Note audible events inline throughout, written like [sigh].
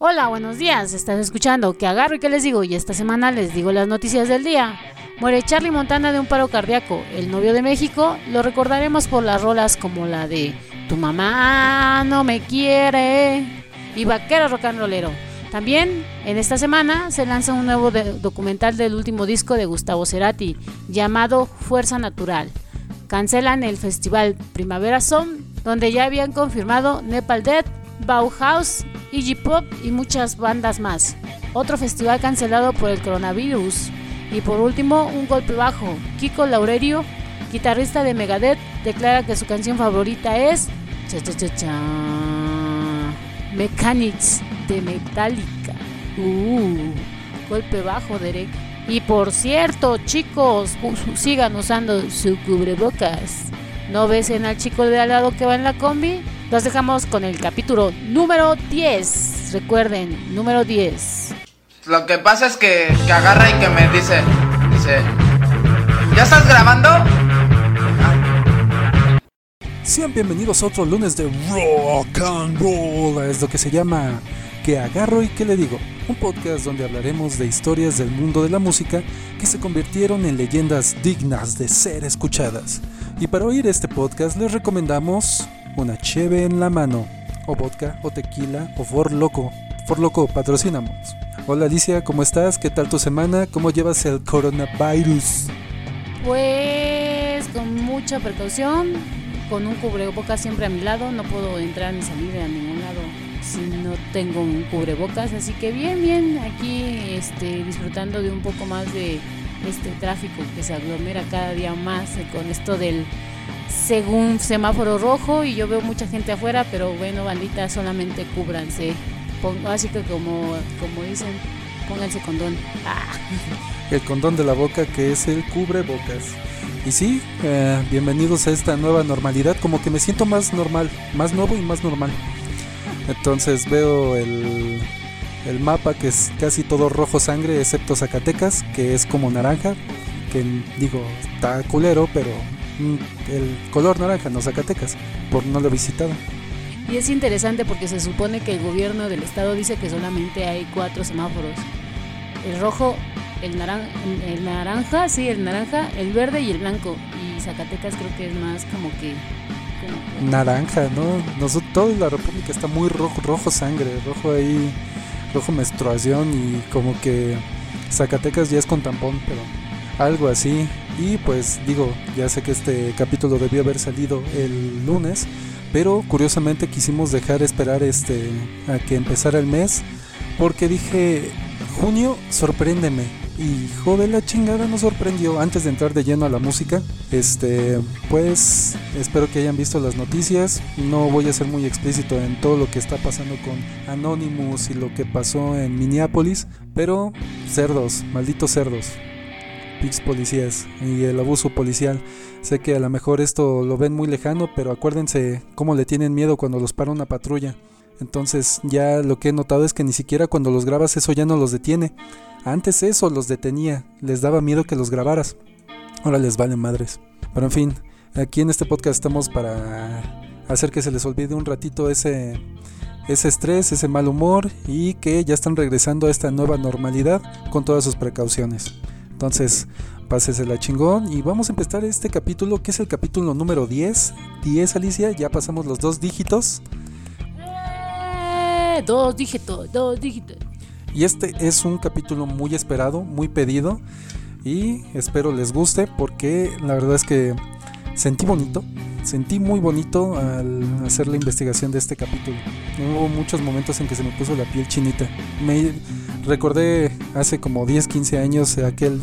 Hola, buenos días. Estás escuchando que agarro y que les digo y esta semana les digo las noticias del día. Muere Charlie Montana de un paro cardíaco. El novio de México lo recordaremos por las rolas como la de Tu mamá no me quiere y Vaquero rock and rollero. También en esta semana se lanza un nuevo documental del último disco de Gustavo Cerati llamado Fuerza Natural. Cancelan el festival Primavera Son donde ya habían confirmado Nepal Dead, Bauhaus Iggy Pop y muchas bandas más. Otro festival cancelado por el coronavirus. Y por último, un golpe bajo. Kiko Laurerio, guitarrista de Megadeth, declara que su canción favorita es cha, cha, cha, cha, Mechanics de Metallica. Uh, golpe bajo, Derek. Y por cierto, chicos, sigan usando su cubrebocas. ¿No ves en al chico de al lado que va en la combi? Los dejamos con el capítulo número 10. Recuerden, número 10. Lo que pasa es que, que agarra y que me dice, dice, ¿ya estás grabando? Sean bienvenidos a otro lunes de Rock and Roll. Es lo que se llama Que agarro y que le digo. Un podcast donde hablaremos de historias del mundo de la música que se convirtieron en leyendas dignas de ser escuchadas. Y para oír este podcast les recomendamos una cheve en la mano, o vodka, o tequila, o for loco. For loco, patrocinamos. Hola Alicia, ¿cómo estás? ¿Qué tal tu semana? ¿Cómo llevas el coronavirus? Pues con mucha precaución, con un cubrebocas siempre a mi lado, no puedo entrar ni salir a ningún lado si no tengo un cubrebocas, así que bien, bien, aquí este, disfrutando de un poco más de este tráfico que se aglomera cada día más con esto del según semáforo rojo y yo veo mucha gente afuera, pero bueno, bandita, solamente cúbranse. así que como, como dicen, pónganse condón. Ah. El condón de la boca que es el cubrebocas. Y sí, eh, bienvenidos a esta nueva normalidad, como que me siento más normal, más nuevo y más normal. Entonces veo el, el mapa que es casi todo rojo sangre, excepto Zacatecas, que es como naranja, que digo, está culero, pero el color naranja, no Zacatecas, por no lo visitado. Y es interesante porque se supone que el gobierno del estado dice que solamente hay cuatro semáforos. El rojo, el naranja, el naranja, sí, el naranja, el verde y el blanco. Y Zacatecas creo que es más como que... Naranja, ¿no? Nosotros, toda la República está muy rojo, rojo sangre, rojo ahí, rojo menstruación y como que Zacatecas ya es con tampón, pero algo así. Y pues digo, ya sé que este capítulo debió haber salido el lunes, pero curiosamente quisimos dejar esperar este a que empezara el mes porque dije, junio, sorpréndeme. Y joder, la chingada nos sorprendió antes de entrar de lleno a la música. Este, pues espero que hayan visto las noticias. No voy a ser muy explícito en todo lo que está pasando con Anonymous y lo que pasó en Minneapolis, pero cerdos, malditos cerdos. Pix policías y el abuso policial. Sé que a lo mejor esto lo ven muy lejano, pero acuérdense cómo le tienen miedo cuando los para una patrulla. Entonces ya lo que he notado es que ni siquiera cuando los grabas eso ya no los detiene. Antes eso los detenía, les daba miedo que los grabaras. Ahora les valen madres. Pero en fin, aquí en este podcast estamos para hacer que se les olvide un ratito ese, ese estrés, ese mal humor y que ya están regresando a esta nueva normalidad con todas sus precauciones. Entonces, la chingón y vamos a empezar este capítulo que es el capítulo número 10. 10, Alicia, ya pasamos los dos dígitos. Eh, dos dígitos, dos dígitos. Y este es un capítulo muy esperado, muy pedido y espero les guste porque la verdad es que sentí bonito, sentí muy bonito al hacer la investigación de este capítulo. Hubo muchos momentos en que se me puso la piel chinita. Me recordé hace como 10, 15 años aquel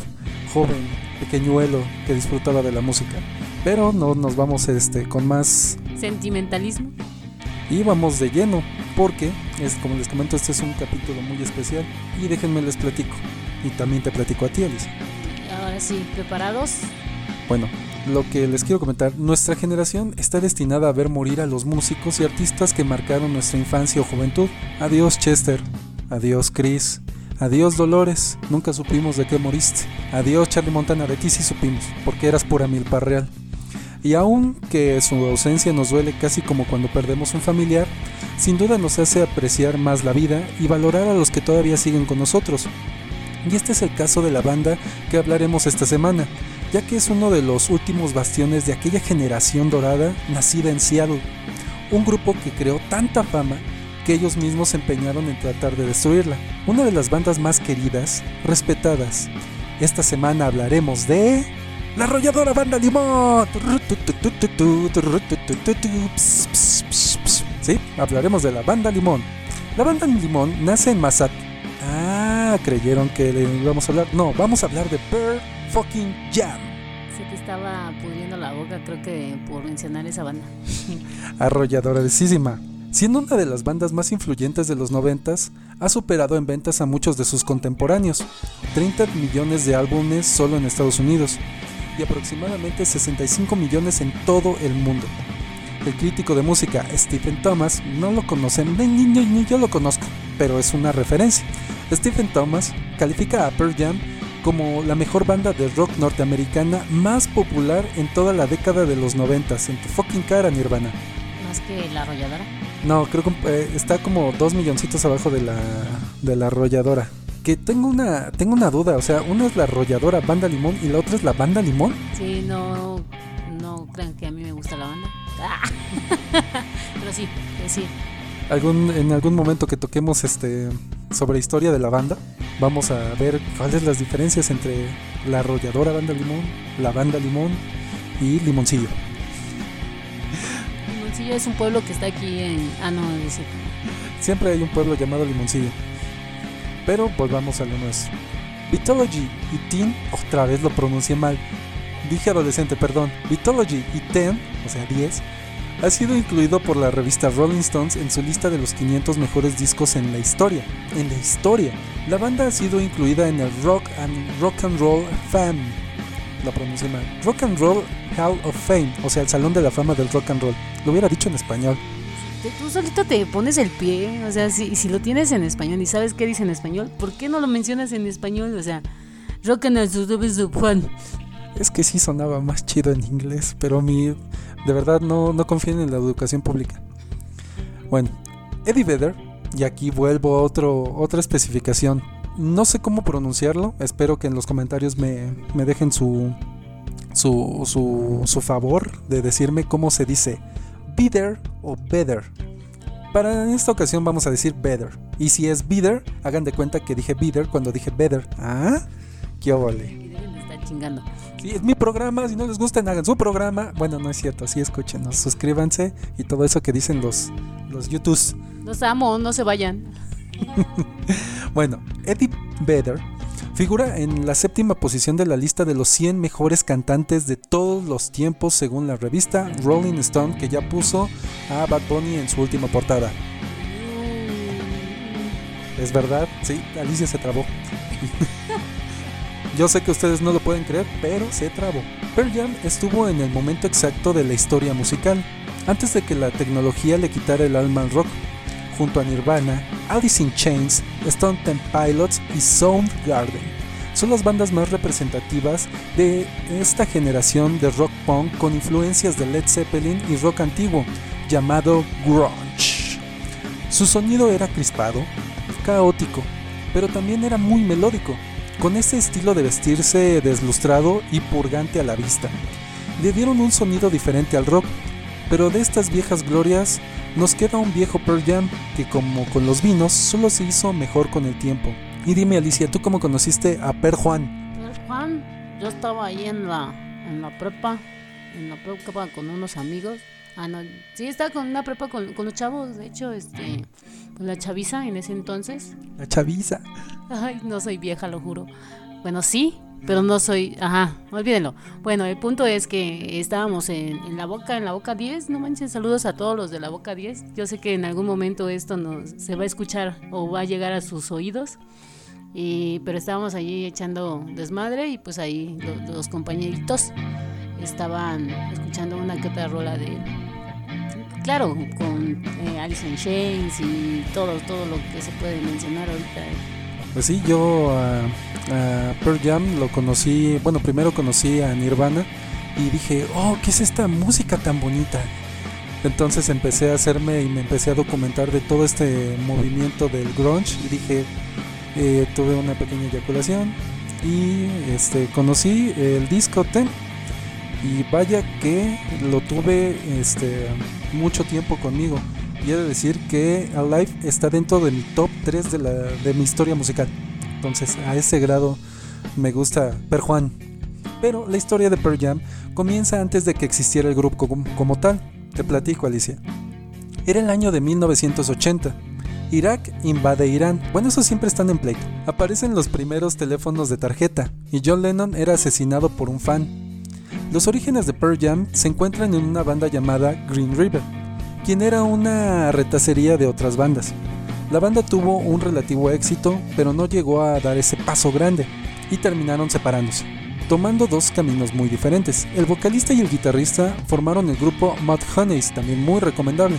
joven pequeñuelo que disfrutaba de la música. Pero no nos vamos este con más sentimentalismo. Y vamos de lleno, porque es como les comento, este es un capítulo muy especial y déjenme les platico. Y también te platico a ti, Alice. Ahora sí, ¿preparados? Bueno, lo que les quiero comentar, nuestra generación está destinada a ver morir a los músicos y artistas que marcaron nuestra infancia o juventud. Adiós Chester, adiós Chris, adiós Dolores, nunca supimos de qué moriste. Adiós Charlie Montana, de ti supimos, porque eras pura milpa real. Y aun que su ausencia nos duele casi como cuando perdemos un familiar, sin duda nos hace apreciar más la vida y valorar a los que todavía siguen con nosotros. Y este es el caso de la banda que hablaremos esta semana, ya que es uno de los últimos bastiones de aquella generación dorada nacida en Seattle, un grupo que creó tanta fama que ellos mismos se empeñaron en tratar de destruirla. Una de las bandas más queridas, respetadas. Esta semana hablaremos de... La arrolladora banda Limón. Sí, hablaremos de la banda Limón. La banda Limón nace en Masat. Ah, creyeron que le íbamos a hablar. No, vamos a hablar de Pearl Fucking Jam. Sé que estaba pudriendo la boca, creo que por mencionar esa banda. [laughs] Arrolladorísima. Siendo una de las bandas más influyentes de los noventas, ha superado en ventas a muchos de sus contemporáneos, 30 millones de álbumes solo en Estados Unidos y aproximadamente 65 millones en todo el mundo el crítico de música Stephen Thomas, no lo conocen, ni, ni, ni, yo lo conozco, pero es una referencia. Stephen Thomas califica a Pearl Jam como la mejor banda de rock norteamericana más popular en toda la década de los 90, en tu fucking cara, Nirvana. ¿Más que la arrolladora? No, creo que eh, está como dos milloncitos abajo de la, de la arrolladora. Que tengo una, tengo una duda, o sea, una es la arrolladora Banda Limón y la otra es la Banda Limón. Sí, no, no crean que a mí me gusta la banda. [laughs] [laughs] Pero sí, sí. Algún, en algún momento que toquemos este sobre historia de la banda, vamos a ver cuáles las diferencias entre la arrolladora banda limón, la banda limón y limoncillo. Limoncillo es un pueblo que está aquí en. Ah, no, dice. Siempre hay un pueblo llamado Limoncillo. Pero pues vamos a lo nuestro. Vitology y Teen, otra vez lo pronuncié mal. Dije adolescente, perdón. Vitology y Ten, o sea 10, ha sido incluido por la revista Rolling Stones en su lista de los 500 mejores discos en la historia. En la historia. La banda ha sido incluida en el Rock and Rock and Roll Fame. La pronuncié mal. Rock and Roll Hall of Fame, o sea, el Salón de la Fama del Rock and Roll. Lo hubiera dicho en español. Tú solito te pones el pie, o sea, si, si lo tienes en español y sabes qué dice en español, ¿por qué no lo mencionas en español? O sea, Rock and Roll Juan. Es que sí sonaba más chido en inglés, pero mi de verdad no, no confíen en la educación pública. Bueno, Eddie Vedder, y aquí vuelvo a otro, otra especificación. No sé cómo pronunciarlo, espero que en los comentarios me, me dejen su, su, su, su, favor de decirme cómo se dice Bitter o Better. Para esta ocasión vamos a decir Better. Y si es Bitter, hagan de cuenta que dije Bitter cuando dije Better. ¿Ah? ¡Qué vale! chingando es mi programa, si no les gusta, hagan su programa. Bueno, no es cierto, sí escúchenos, suscríbanse y todo eso que dicen los, los YouTubes. Los amo, no se vayan. [laughs] bueno, Eddie Vedder figura en la séptima posición de la lista de los 100 mejores cantantes de todos los tiempos según la revista Rolling Stone que ya puso a Bad Bunny en su última portada. Mm. ¿Es verdad? Sí, Alicia se trabó. [laughs] Yo sé que ustedes no lo pueden creer, pero se trabó. Pearl Jam estuvo en el momento exacto de la historia musical, antes de que la tecnología le quitara el alma al rock, junto a Nirvana, Alice in Chains, Stone Temple Pilots y Soundgarden. Son las bandas más representativas de esta generación de rock punk con influencias de Led Zeppelin y rock antiguo, llamado grunge. Su sonido era crispado, caótico, pero también era muy melódico, con ese estilo de vestirse deslustrado y purgante a la vista. Le dieron un sonido diferente al rock, pero de estas viejas glorias nos queda un viejo Pearl Jam que como con los vinos solo se hizo mejor con el tiempo. Y dime Alicia, ¿tú cómo conociste a Per Juan? Per Juan, yo estaba ahí en la, en la prepa, en la prepa con unos amigos. Ah, no, sí, estaba con una prepa con, con los chavos, de hecho, este, la chaviza en ese entonces. La chaviza. Ay, no soy vieja, lo juro. Bueno, sí, pero no soy. Ajá, olvídenlo. Bueno, el punto es que estábamos en, la boca, en la boca 10. No manches, saludos a todos los de la boca 10. Yo sé que en algún momento esto nos, se va a escuchar o va a llegar a sus oídos. Y, pero estábamos allí echando desmadre y pues ahí los, compañeritos estaban escuchando una que otra rola de. Claro, con eh, Alice y todo, todo lo que se puede mencionar ahorita pues sí, yo a, Pearl Jam lo conocí, bueno, primero conocí a Nirvana y dije, oh, ¿qué es esta música tan bonita? Entonces empecé a hacerme y me empecé a documentar de todo este movimiento del grunge y dije, eh, tuve una pequeña eyaculación y este, conocí el disco Ten y vaya que lo tuve este, mucho tiempo conmigo. Y he de decir que Alive está dentro de mi top 3 de, mi historia musical. Entonces a ese grado me gusta Per Juan. Pero la historia de Per Jam comienza antes de que existiera el grupo como, como tal. Te platico, Alicia. Era el año de 1980. Irak invade Irán. Bueno, eso siempre están en pleito. Aparecen los primeros teléfonos de tarjeta y John Lennon era asesinado por un fan. Los orígenes de Pearl Jam se encuentran en una banda llamada Green River, quien era una retacería de otras bandas. La banda tuvo un relativo éxito, pero no llegó a dar ese paso grande y terminaron separándose tomando dos caminos muy diferentes. El vocalista y el guitarrista formaron el grupo Mud Honeys, también muy recomendable.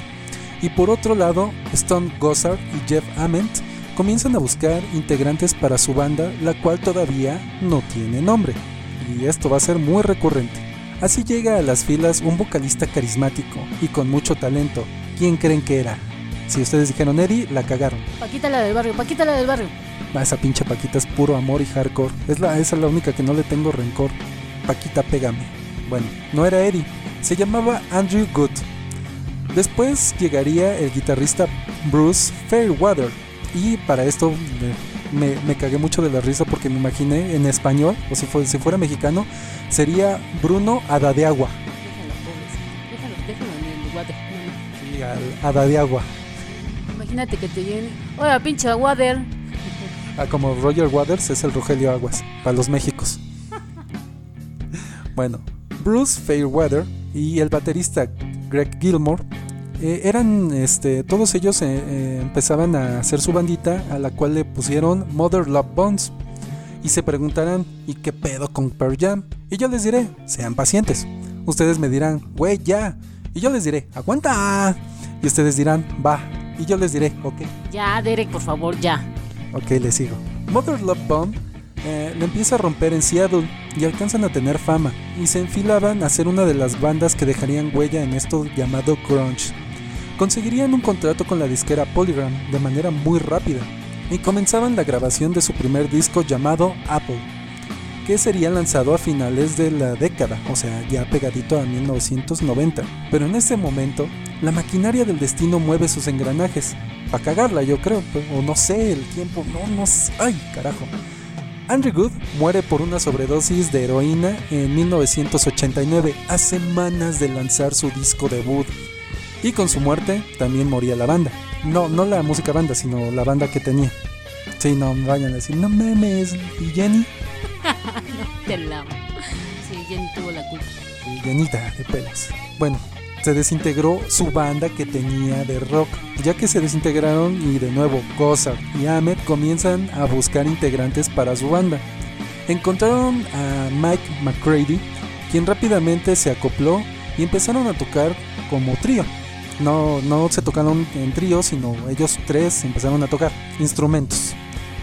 Y por otro lado, Stone Gossard y Jeff Ament comienzan a buscar integrantes para su banda, la cual todavía no tiene nombre. Y esto va a ser muy recurrente. Así llega a las filas un vocalista carismático y con mucho talento. ¿Quién creen que era? Si ustedes dijeron Eddie, la cagaron. Paquita la del barrio, Paquita la del barrio. Ah, esa pinche Paquita es puro amor y hardcore. Es la, esa es la única que no le tengo rencor. Paquita, pégame. Bueno, no era Eddie. Se llamaba Andrew Good. Después llegaría el guitarrista Bruce Fairweather. Y para esto me, me, cagué mucho de la risa porque me imaginé en español, o si, fue, si fuera mexicano, sería Bruno Hada de Agua. Déjalo, déjalo, déjalo en el Sí, Hada de Agua. Imagínate que te viene. Hola, pinche Water. Ah, como Roger Waters es el Rogelio Aguas, para los Méxicos. [laughs] bueno, Bruce Fairweather y el baterista Greg Gilmore eh, eran, este, todos ellos eh, eh, empezaban a hacer su bandita a la cual le pusieron Mother Love Bones. Y se preguntarán, ¿y qué pedo con Pearl Jam? Y yo les diré, sean pacientes. Ustedes me dirán, güey, ya. Y yo les diré, aguanta. Y ustedes dirán, va. Y yo les diré, ok. Ya, Derek, por favor, ya. Ok, le sigo. Mother Love Bomb eh, le empieza a romper en Seattle y alcanzan a tener fama y se enfilaban a ser una de las bandas que dejarían huella en esto llamado grunge. Conseguirían un contrato con la disquera Polygram de manera muy rápida y comenzaban la grabación de su primer disco llamado Apple, que sería lanzado a finales de la década, o sea, ya pegadito a 1990. Pero en ese momento, la maquinaria del destino mueve sus engranajes para cagarla, yo creo. O no sé, el tiempo, no, no sé. Ay, carajo. Andrew Good muere por una sobredosis de heroína en 1989, a semanas de lanzar su disco debut. Y con su muerte también moría la banda. No, no la música banda, sino la banda que tenía. Sí, no vayan a decir, no memes, ¿y Jenny? no [laughs] te la Sí, Jenny tuvo la culpa. Y llenita de pelos. Bueno, se desintegró su banda que tenía de rock. Ya que se desintegraron y de nuevo Gossard y Ahmed comienzan a buscar integrantes para su banda. Encontraron a Mike McCready, quien rápidamente se acopló y empezaron a tocar como trío. No, no se tocaron en trío, sino ellos tres empezaron a tocar instrumentos.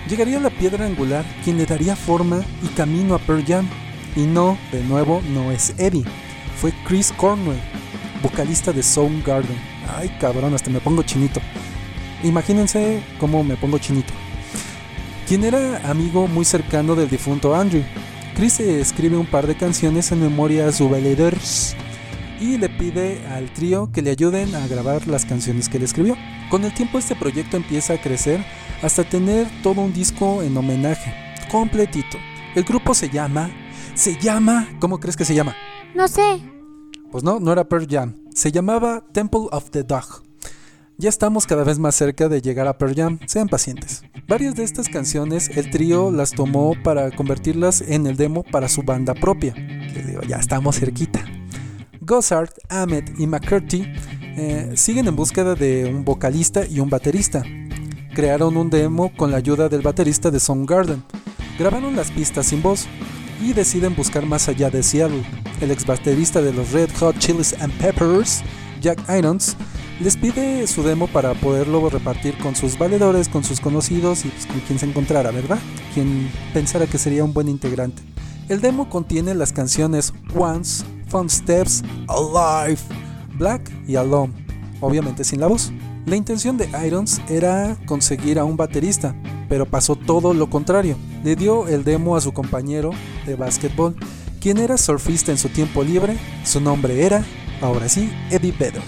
Llegaría la piedra angular, quien le daría forma y camino a Pearl Jam. Y no, de nuevo, no es Eddie, fue Chris Cornwell, vocalista de Soundgarden. Ay, cabrón, hasta me pongo chinito. Imagínense cómo me pongo chinito. Quien era amigo muy cercano del difunto Andrew. Chris escribe un par de canciones en memoria a su valedores y le pide al trío que le ayuden a grabar las canciones que le escribió. Con el tiempo este proyecto empieza a crecer hasta tener todo un disco en homenaje, completito. El grupo se llama, se llama, ¿cómo crees que se llama? No sé. Pues no, no era Pearl Jam. Se llamaba Temple of the Dog. Ya estamos cada vez más cerca de llegar a Pearl Jam, sean pacientes. Varias de estas canciones el trío las tomó para convertirlas en el demo para su banda propia. Les digo, ya estamos cerquita. Gossard, Ahmed y McCurdy eh, siguen en búsqueda de un vocalista y un baterista. Crearon un demo con la ayuda del baterista de Soundgarden. Grabaron las pistas sin voz y deciden buscar más allá de Seattle. El ex baterista de los Red Hot Chilies Peppers, Jack Irons, les pide su demo para poderlo repartir con sus valedores, con sus conocidos y pues, con quien se encontrara, ¿verdad? Quien pensara que sería un buen integrante. El demo contiene las canciones Once, Steps, Alive, Black y Alone, obviamente sin la voz. La intención de Irons era conseguir a un baterista, pero pasó todo lo contrario. Le dio el demo a su compañero de básquetbol, quien era surfista en su tiempo libre. Su nombre era, ahora sí, Eddie Vedder,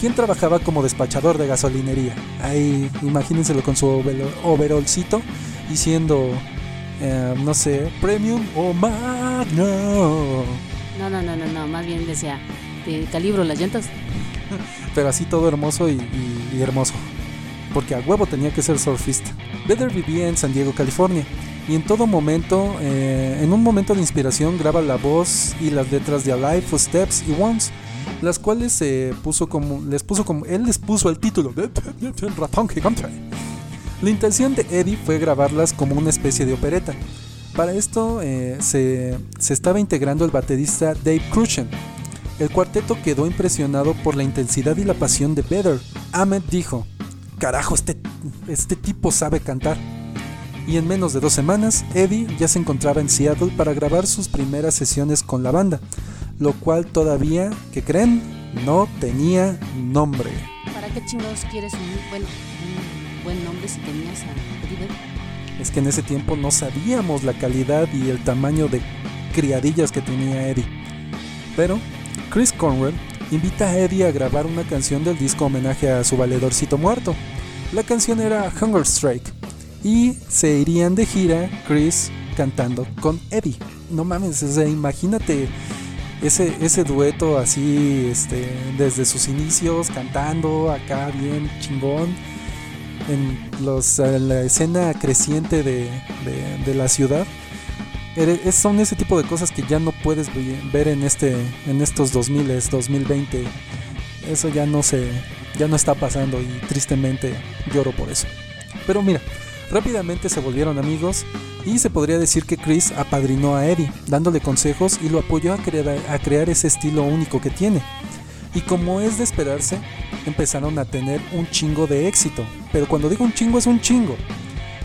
quien trabajaba como despachador de gasolinería. Ahí imagínenselo con su overolcito diciendo, eh, no sé, Premium o Magno. No, no, no, no, no, más bien decía, de calibro las llantas. [laughs] Pero así todo hermoso y, hermoso. Porque a huevo tenía que ser surfista. Vedder vivía en San Diego, California. Y en todo momento, eh, en un momento de inspiración, graba la voz y las letras de Alive, Footsteps y Once, las cuales se puso como, les puso como, él les puso el título de [laughs] Ratón Gigante. La intención de Eddie fue grabarlas como una especie de opereta. Para esto eh, se, se, estaba integrando el baterista Dave Crushen. El cuarteto quedó impresionado por la intensidad y la pasión de Vedder. Ahmed dijo, carajo, este, este tipo sabe cantar. Y en menos de dos semanas, Eddie ya se encontraba en Seattle para grabar sus primeras sesiones con la banda, lo cual todavía, que creen, no tenía nombre. ¿Para qué chingados quieres un, buen nombre si tenías a Es que en ese tiempo no sabíamos la calidad y el tamaño de criadillas que tenía Eddie. Pero Chris Cornwell invita a Eddie a grabar una canción del disco homenaje a su valedorcito muerto. La canción era Hunger Strike y se irían de gira Chris cantando con Eddie. No mames, imagínate ese, ese dueto así este, desde sus inicios cantando acá bien chingón en, los, la escena creciente de, la ciudad. son ese tipo de cosas que ya no puedes ver en, este, en estos 2000, 2020. Eso ya no se, ya no está pasando y tristemente lloro por eso. Pero mira, rápidamente se volvieron amigos y se podría decir que Chris apadrinó a Eddie, dándole consejos y lo apoyó a crear, a crear ese estilo único que tiene. Y como es de esperarse, empezaron a tener un chingo de éxito. Pero cuando digo un chingo es un chingo.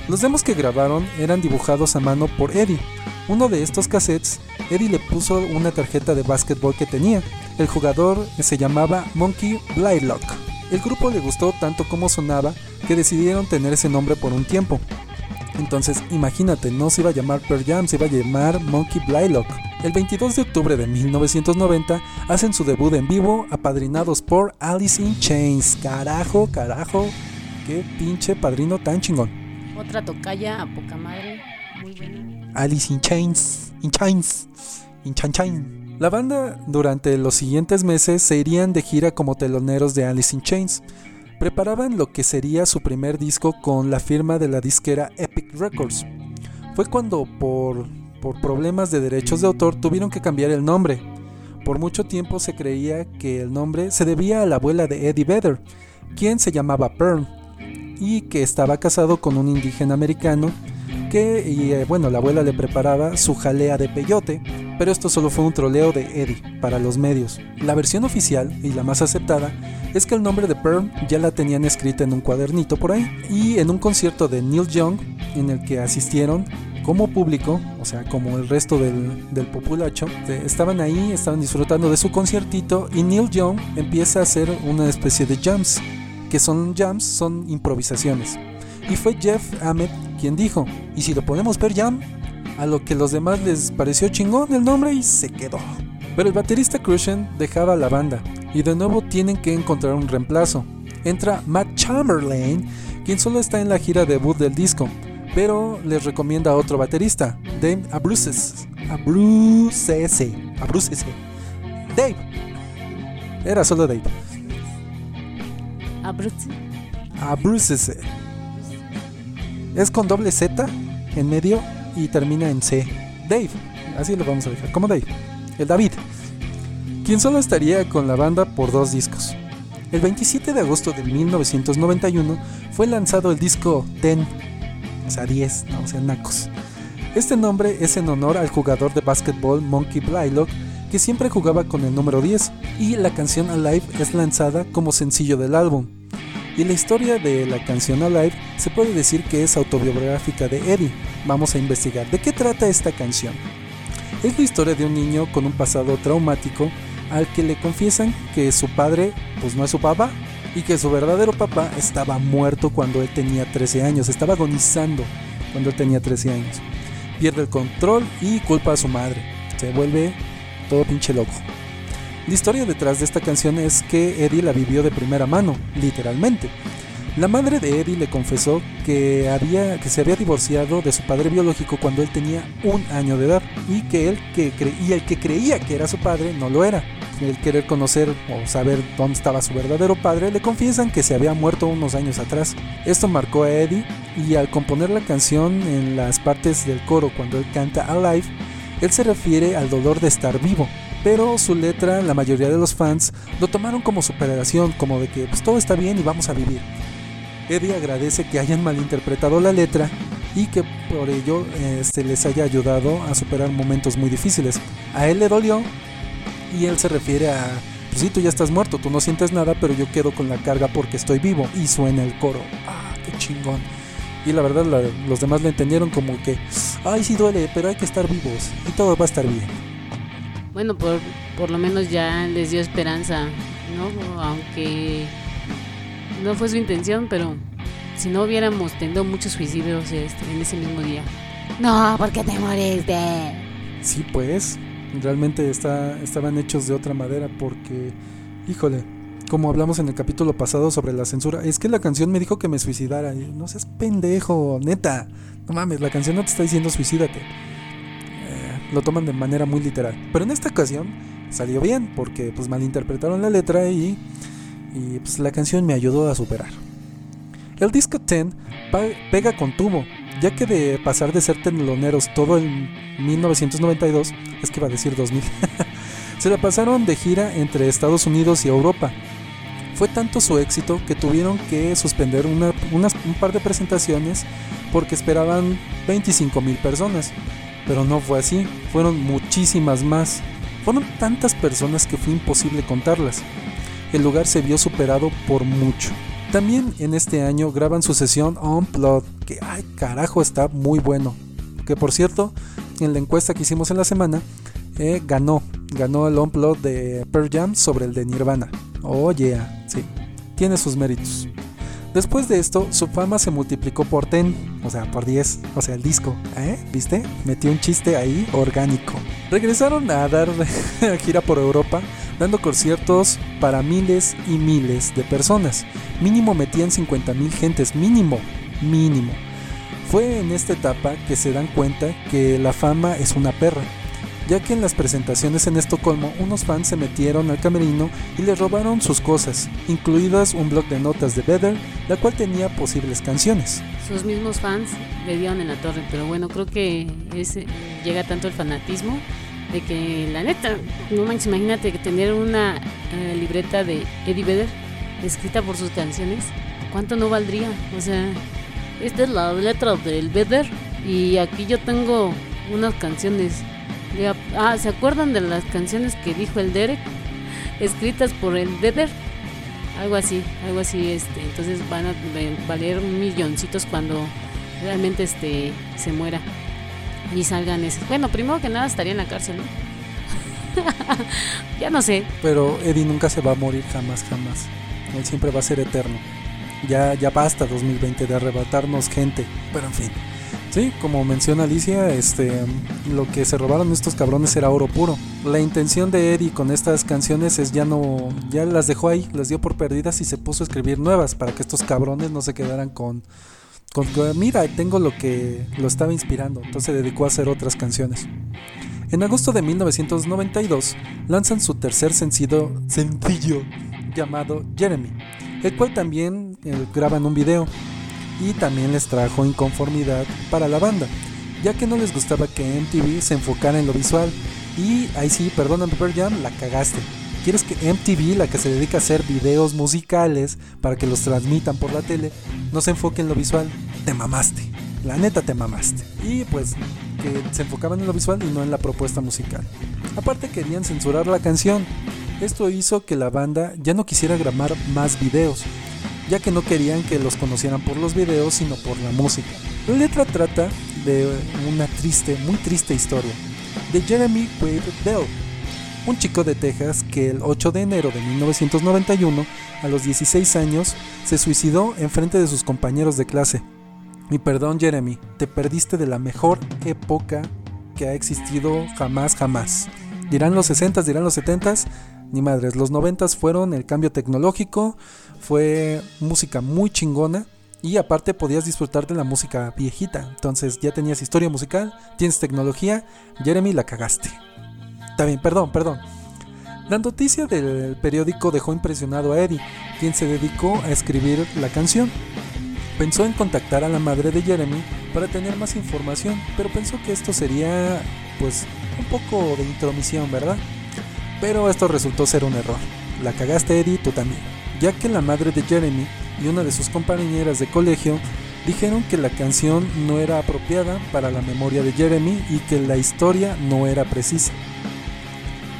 Los demos que grabaron eran dibujados a mano por Eddie. Uno de estos cassettes, Eddie le puso una tarjeta de básquetbol que tenía. El jugador se llamaba Monkey Blylock. El grupo le gustó tanto como sonaba que decidieron tener ese nombre por un tiempo. Entonces, imagínate, no se iba a llamar Pearl Jam, se iba a llamar Monkey Blylock. El 22 de octubre de 1990 hacen su debut en vivo, apadrinados por Alice in Chains. Carajo, carajo, qué pinche padrino tan chingón. Otra tocaya a poca madre, muy buena. Alice in Chains, in Chains, in Chain Chain. La banda durante los siguientes meses se irían de gira como teloneros de Alice in Chains preparaban lo que sería su primer disco con la firma de la disquera Epic Records. Fue cuando por, por problemas de derechos de autor tuvieron que cambiar el nombre. Por mucho tiempo se creía que el nombre se debía a la abuela de Eddie Vedder, quien se llamaba Pearl, y que estaba casado con un indígena americano que, y, eh, bueno, la abuela le preparaba su jalea de peyote, pero esto solo fue un troleo de Eddie para los medios. La versión oficial y la más aceptada es que el nombre de Pearl ya la tenían escrita en un cuadernito por ahí y en un concierto de Neil Young en el que asistieron como público, o sea, como el resto del, del, populacho, estaban ahí, estaban disfrutando de su conciertito y Neil Young empieza a hacer una especie de jams, que son jams, son improvisaciones. Y fue Jeff Ahmed quien dijo, ¿y si lo ponemos per jam? A lo que los demás les pareció chingón el nombre y se quedó. Pero el baterista Crushen dejaba la banda y de nuevo tienen que encontrar un reemplazo. Entra Matt Chamberlain, quien solo está en la gira debut del disco, pero les recomienda a otro baterista, Dave Abruces. Abrucese. Abrucese. Dave. Era solo Dave. Abrucese. Abrucese. Es con doble Z en medio y termina en C. Dave. Así lo vamos a dejar. Como Dave. El David quien solo estaría con la banda por dos discos. El 27 de agosto de 1991 fue lanzado el disco Ten, o sea 10, o sea nacos. Este nombre es en honor al jugador de básquetbol Monkey Blylock, que siempre jugaba con el número 10, y la canción Alive es lanzada como sencillo del álbum. Y la historia de la canción Alive se puede decir que es autobiográfica de Eddie. Vamos a investigar de qué trata esta canción. Es la historia de un niño con un pasado traumático al que le confiesan que su padre pues no es su papá y que su verdadero papá estaba muerto cuando él tenía 13 años, estaba agonizando cuando él tenía 13 años. Pierde el control y culpa a su madre. Se vuelve todo pinche loco. La historia detrás de esta canción es que Eddie la vivió de primera mano, literalmente. La madre de Eddie le confesó que, había, que se había divorciado de su padre biológico cuando él tenía un año de edad y que él que y el que creía que era su padre no lo era. El querer conocer o saber dónde estaba su verdadero padre, le confiesan que se había muerto unos años atrás. Esto marcó a Eddie y al componer la canción en las partes del coro cuando él canta Alive, él se refiere al dolor de estar vivo, pero su letra la mayoría de los fans lo tomaron como superación, como de que pues, todo está bien y vamos a vivir. Eddie agradece que hayan malinterpretado la letra y que por ello se este, les haya ayudado a superar momentos muy difíciles. A él le dolió y él se refiere a, pues sí, tú ya estás muerto, tú no sientes nada, pero yo quedo con la carga porque estoy vivo. Y suena el coro. Ah, qué chingón. Y la verdad los demás lo entendieron como que, ay, sí duele, pero hay que estar vivos y todo va a estar bien. Bueno, por, por lo menos ya les dio esperanza, ¿no? Aunque no fue su intención, pero si no hubiéramos tenido muchos suicidios este, en ese mismo día. No, porque te moriste. Sí, pues, realmente está, estaban hechos de otra manera porque, híjole, como hablamos en el capítulo pasado sobre la censura, es que la canción me dijo que me suicidara. Y no seas pendejo, neta. No mames, la canción no te está diciendo suicídate. Lo toman de manera muy literal. Pero en esta ocasión salió bien porque pues malinterpretaron la letra y y pues la canción me ayudó a superar. El disco 10 pega con tubo, ya que de pasar de ser teloneros todo en 1992, es que va a decir 2000, [laughs] se la pasaron de gira entre Estados Unidos y Europa. Fue tanto su éxito que tuvieron que suspender una, un par de presentaciones porque esperaban 25 mil personas. Pero no fue así, fueron muchísimas más. Fueron tantas personas que fue imposible contarlas el lugar se vio superado por mucho. También en este año graban su sesión Unplugged, que ay carajo está muy bueno. Que por cierto, en la encuesta que hicimos en la semana, eh, ganó, ganó el Unplugged de Pearl Jam sobre el de Nirvana. Oh yeah, sí, tiene sus méritos. Después de esto, su fama se multiplicó por 10, o sea, por 10, o sea, el disco, ¿eh? ¿Viste? Metió un chiste ahí orgánico. Regresaron a dar [laughs] gira por Europa dando conciertos para miles y miles de personas. Mínimo metían 50 mil gentes, mínimo, mínimo. Fue en esta etapa que se dan cuenta que la fama es una perra, ya que en las presentaciones en Estocolmo unos fans se metieron al camerino y le robaron sus cosas, incluidas un blog de notas de Better, la cual tenía posibles canciones. Sus mismos fans le dieron en la torre, pero bueno, creo que llega tanto el fanatismo de que la neta, no manches, imagínate que tener una eh, libreta de Eddie Vedder escrita por sus canciones, ¿cuánto no valdría? O sea, esta es la letra del Vedder y aquí yo tengo unas canciones. Ah, ¿se acuerdan de las canciones que dijo el Derek? Escritas por el Vedder. Algo así, algo así, este, entonces van a valer milloncitos cuando realmente este se muera y salgan ese. Bueno, primero que nada estaría en la cárcel, ¿no? [laughs] ya no sé. Pero Eddie nunca se va a morir jamás, jamás. Él siempre va a ser eterno. Ya, ya basta 2020 de arrebatarnos gente. Pero en fin. Sí, como menciona Alicia, este, lo que se robaron estos cabrones era oro puro. La intención de Eddie con estas canciones es ya no, ya las dejó ahí, las dio por perdidas y se puso a escribir nuevas para que estos cabrones no se quedaran con, mira, tengo lo que lo estaba inspirando, entonces se dedicó a hacer otras canciones. En agosto de 1992 lanzan su tercer sencillo, sencillo llamado Jeremy, el cual también eh, graban un video y también les trajo inconformidad para la banda, ya que no les gustaba que MTV se enfocara en lo visual y ahí sí, perdóname Pearl Jam, la cagaste. ¿Quieres que MTV, la que se dedica a hacer videos musicales para que los transmitan por la tele, no se enfoque en lo visual? Te mamaste. La neta te mamaste. Y pues que se enfocaban en lo visual y no en la propuesta musical. Aparte querían censurar la canción. Esto hizo que la banda ya no quisiera grabar más videos, ya que no querían que los conocieran por los videos, sino por la música. La letra trata de una triste, muy triste historia, de Jeremy Wade Bell, un chico de Texas que el 8 de enero de 1991, a los 16 años, se suicidó en frente de sus compañeros de clase. Y perdón Jeremy, te perdiste de la mejor época que ha existido jamás, jamás. Dirán los 60, dirán los 70, ni madres, los 90 fueron el cambio tecnológico, fue música muy chingona y aparte podías disfrutar de la música viejita. Entonces ya tenías historia musical, tienes tecnología, Jeremy la cagaste. Bien, perdón, perdón. La noticia del periódico dejó impresionado a Eddie, quien se dedicó a escribir la canción. Pensó en contactar a la madre de Jeremy para tener más información, pero pensó que esto sería, pues, un poco de intromisión, ¿verdad? Pero esto resultó ser un error. La cagaste Eddie, tú también. Ya que la madre de Jeremy y una de sus compañeras de colegio dijeron que la canción no era apropiada para la memoria de Jeremy y que la historia no era precisa.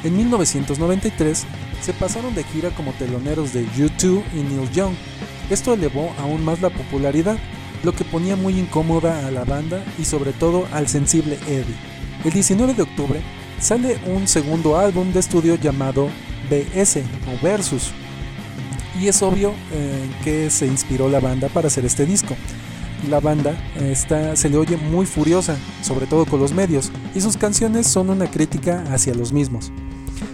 En 1993 se pasaron de gira como teloneros de U2 y Neil Young. Esto elevó aún más la popularidad, lo que ponía muy incómoda a la banda y sobre todo al sensible Eddie. El 19 de octubre sale un segundo álbum de estudio llamado BS o Versus. Y es obvio en que se inspiró la banda para hacer este disco. La banda está, se le oye muy furiosa, sobre todo con los medios, y sus canciones son una crítica hacia los mismos.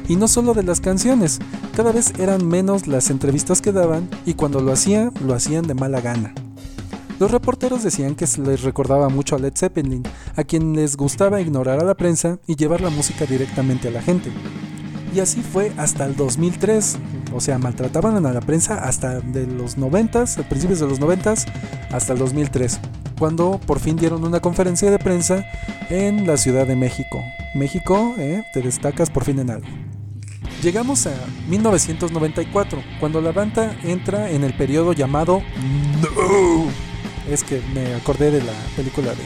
Y no solo de las canciones, cada vez eran menos las entrevistas que daban y cuando lo hacían, lo hacían de mala gana. Los reporteros decían que se les recordaba mucho a Led Zeppelin, a quien les gustaba ignorar a la prensa y llevar la música directamente a la gente. Y así fue hasta el 2003, o sea, maltrataban a la prensa hasta de los 90, a principios de los 90 hasta el 2003, cuando por fin dieron una conferencia de prensa en la Ciudad de México. México, ¿eh? te destacas por fin en algo. Llegamos a 1994, cuando la banda entra en el periodo llamado No. Es que me acordé de la película de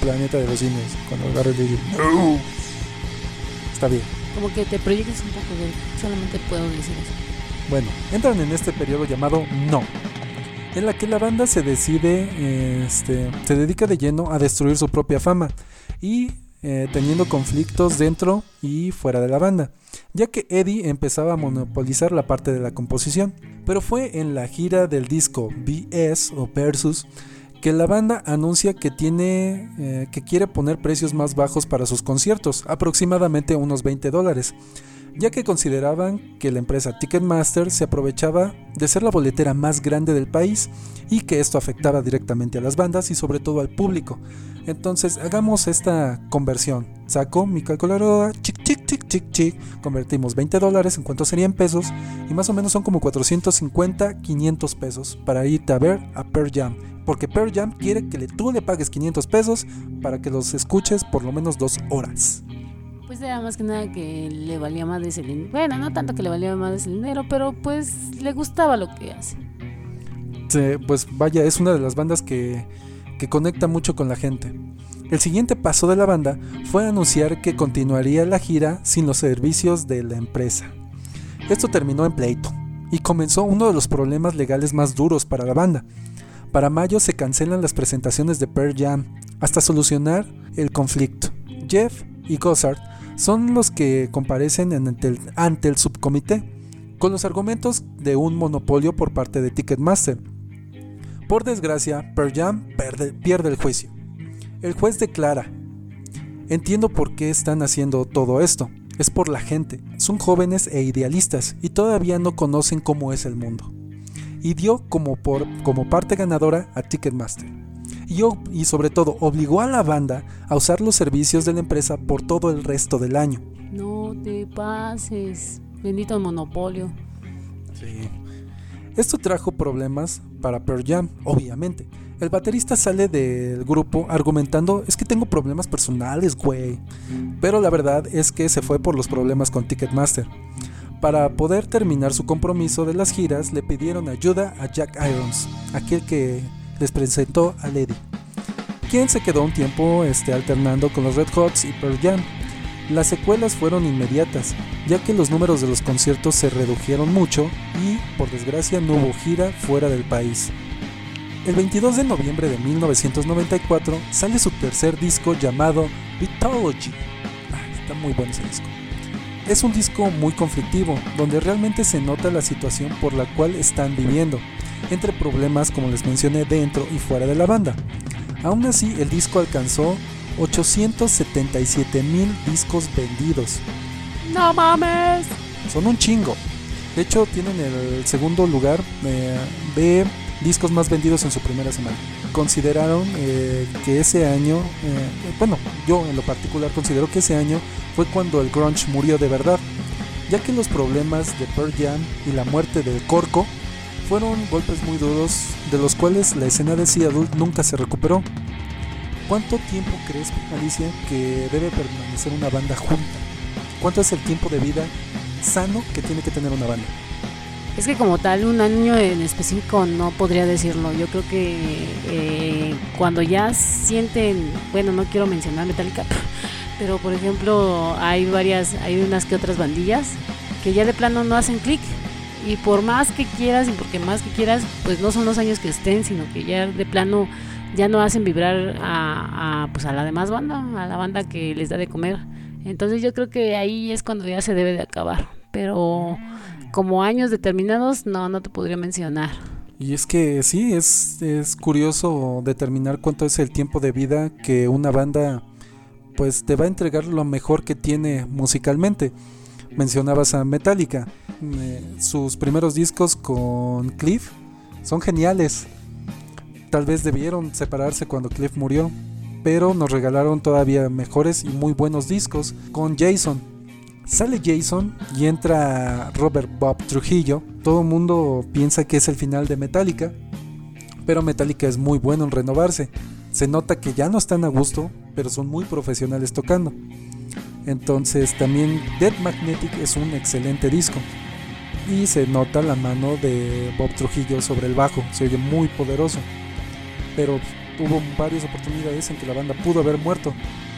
Planeta de los Simios, cuando agarré el No. Está bien. Como que te proyectes un poco de solamente puedo decir eso. Bueno, entran en este periodo llamado No, en la que la banda se decide, este, se dedica de lleno a destruir su propia fama y eh, teniendo conflictos dentro y fuera de la banda, ya que Eddie empezaba a monopolizar la parte de la composición. Pero fue en la gira del disco BS o Versus que la banda anuncia que tiene eh, que quiere poner precios más bajos para sus conciertos, aproximadamente unos 20 dólares, ya que consideraban que la empresa Ticketmaster se aprovechaba de ser la boletera más grande del país y que esto afectaba directamente a las bandas y sobre todo al público. Entonces hagamos esta conversión. Saco mi calculadora, chic, chic, chic, chic, chic, convertimos 20 dólares en cuánto serían pesos y más o menos son como 450, 500 pesos para irte a ver a Pearl Jam. Porque Pearl Jam quiere que tú le pagues 500 pesos para que los escuches por lo menos dos horas. Pues era más que nada que le valía más de ese dinero. Bueno, no tanto que le valía más de ese dinero, pero pues le gustaba lo que hace. Sí, pues vaya, es una de las bandas que, que conecta mucho con la gente. El siguiente paso de la banda fue anunciar que continuaría la gira sin los servicios de la empresa. Esto terminó en pleito y comenzó uno de los problemas legales más duros para la banda. Para mayo se cancelan las presentaciones de Pearl Jam hasta solucionar el conflicto. Jeff y Gossard son los que comparecen ante el, subcomité con los argumentos de un monopolio por parte de Ticketmaster. Por desgracia, Pearl Jam pierde el juicio. El juez declara, entiendo por qué están haciendo todo esto, es por la gente, son jóvenes e idealistas y todavía no conocen cómo es el mundo. Y dio como, por, como parte ganadora a Ticketmaster y, y sobre todo obligó a la banda a usar los servicios de la empresa por todo el resto del año. No te pases, bendito monopolio. Sí. Esto trajo problemas para Pearl Jam, obviamente. El baterista sale del grupo argumentando, es que tengo problemas personales, güey. Pero la verdad es que se fue por los problemas con Ticketmaster. Para poder terminar su compromiso de las giras, le pidieron ayuda a Jack Irons, aquel que les presentó a Lady, quien se quedó un tiempo este, alternando con los Red Hots y Pearl Jam. Las secuelas fueron inmediatas, ya que los números de los conciertos se redujeron mucho y, por desgracia, no hubo gira fuera del país. El 22 de noviembre de 1994 sale su tercer disco llamado Mythology. Ah, está muy bueno ese disco. Es un disco muy conflictivo, donde realmente se nota la situación por la cual están viviendo, entre problemas como les mencioné dentro y fuera de la banda. Aún así, el disco alcanzó 877 mil discos vendidos. ¡No mames! Son un chingo. De hecho, tienen el segundo lugar eh, de discos más vendidos en su primera semana. Consideraron eh, que ese año, eh, bueno, yo en lo particular considero que ese año fue cuando el grunge murió de verdad, ya que los problemas de Pearl Jam y la muerte del Corco fueron golpes muy duros de los cuales la escena de Seattle nunca se recuperó. ¿Cuánto tiempo crees, Alicia, que debe permanecer una banda junta? ¿Cuánto es el tiempo de vida sano que tiene que tener una banda? Es que como tal, un año en específico no podría decirlo. Yo creo que eh, cuando ya sienten, bueno, no quiero mencionar Metallica, [laughs] pero por ejemplo hay varias, hay unas que otras bandillas que ya de plano no hacen clic y por más que quieras y porque más que quieras, pues no son los años que estén, sino que ya de plano ya no hacen vibrar a, a, pues a la demás banda, a la banda que les da de comer. Entonces yo creo que ahí es cuando ya se debe de acabar. Pero como años determinados, no, no te podría mencionar. Y es que sí, es, es curioso determinar cuánto es el tiempo de vida que una banda pues te va a entregar lo mejor que tiene musicalmente. Mencionabas a Metallica, eh, sus primeros discos con Cliff son geniales. Tal vez debieron separarse cuando Cliff murió, pero nos regalaron todavía mejores y muy buenos discos con Jason. Sale Jason y entra Robert Bob Trujillo. Todo el mundo piensa que es el final de Metallica, pero Metallica es muy bueno en renovarse. Se nota que ya no están a gusto, pero son muy profesionales tocando. Entonces también Dead Magnetic es un excelente disco. Y se nota la mano de Bob Trujillo sobre el bajo, se oye muy poderoso. Pero hubo varias oportunidades en que la banda pudo haber muerto.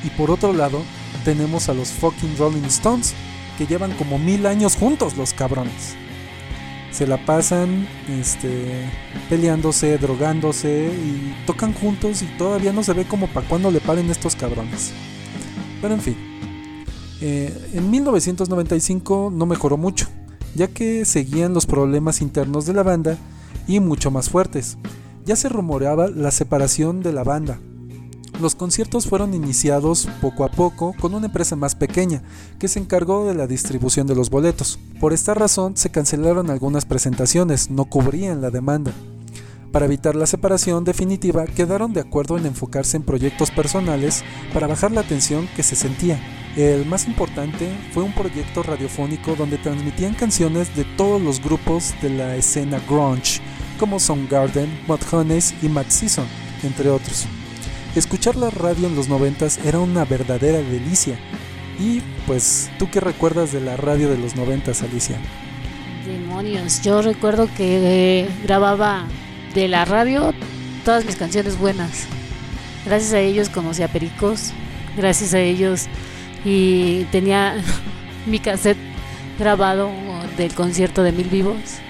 Y por otro lado, tenemos a los fucking Rolling Stones, que llevan como mil años juntos los cabrones. Se la pasan este, peleándose, drogándose y tocan juntos y todavía no se ve como para cuando le paren estos cabrones. Pero en fin, eh, en 1995 no mejoró mucho, ya que seguían los problemas internos de la banda y mucho más fuertes ya se rumoreaba la separación de la banda. Los conciertos fueron iniciados poco a poco con una empresa más pequeña que se encargó de la distribución de los boletos. Por esta razón se cancelaron algunas presentaciones, no cubrían la demanda. Para evitar la separación definitiva, quedaron de acuerdo en enfocarse en proyectos personales para bajar la tensión que se sentía. El más importante fue un proyecto radiofónico donde transmitían canciones de todos los grupos de la escena grunge, como Soundgarden, Mudhoney y Matt Season, entre otros. Escuchar la radio en los noventas era una verdadera delicia. Y pues, ¿tú qué recuerdas de la radio de los noventas, Alicia? Demonios, yo recuerdo que eh, grababa de la radio todas mis canciones buenas. Gracias a ellos conocí a Pericos, gracias a ellos y tenía [laughs] mi cassette grabado del concierto de Mil Vivos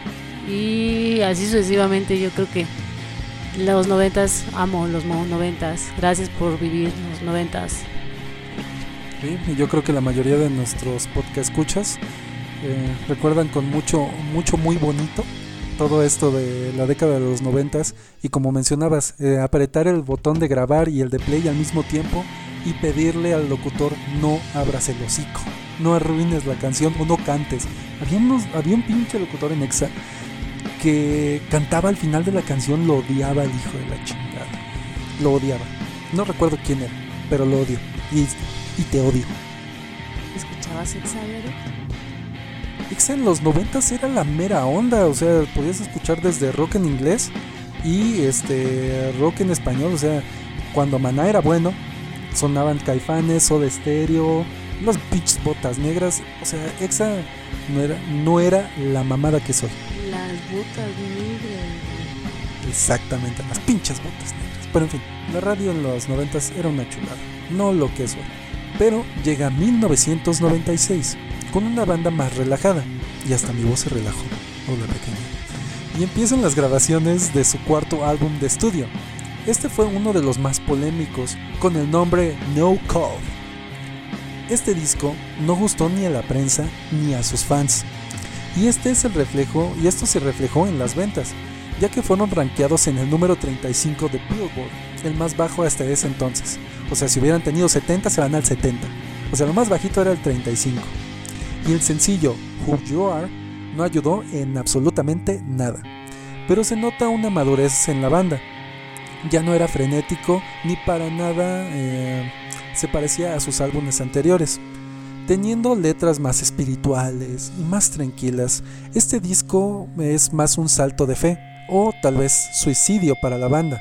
y así sucesivamente yo creo que los noventas amo los noventas. Gracias por vivir los noventas. Sí, yo creo que la mayoría de nuestros podcast escuchas eh, recuerdan con mucho mucho muy bonito todo esto de la década de los noventas. Y como mencionabas eh, apretar el botón de grabar y el de play al mismo tiempo y pedirle al locutor no abras el hocico no arruines la canción o no cantes había, unos, había un pinche locutor en Exa que cantaba al final de la canción lo odiaba el hijo de la chingada. Lo odiaba. No recuerdo quién era, pero lo odio. Y, y te odio. ¿Escuchabas Exa, Exa en los noventas era la mera onda. O sea, podías escuchar desde rock en inglés y este rock en español. O sea, cuando Maná era bueno, sonaban caifanes, o de estéreo, las bitches botas negras. O sea, Exa no era, no era la mamada que soy. Botas negras. Exactamente, las pinches botas negras. Pero en fin, la radio en los 90 era una chulada, no lo que es hoy. Pero llega 1996 con una banda más relajada y hasta mi voz se relajó. Hola pequeña. Y empiezan las grabaciones de su cuarto álbum de estudio. Este fue uno de los más polémicos, con el nombre No Call. Este disco no gustó ni a la prensa ni a sus fans. Y este es el reflejo, y esto se reflejó en las ventas, ya que fueron rankeados en el número 35 de Billboard, el más bajo hasta ese entonces. O sea, si hubieran tenido 70 se van al 70. O sea, lo más bajito era el 35. Y el sencillo Who You Are no ayudó en absolutamente nada. Pero se nota una madurez en la banda. Ya no era frenético ni para nada eh, se parecía a sus álbumes anteriores. Teniendo letras más espirituales y más tranquilas, este disco es más un salto de fe o tal vez suicidio para la banda.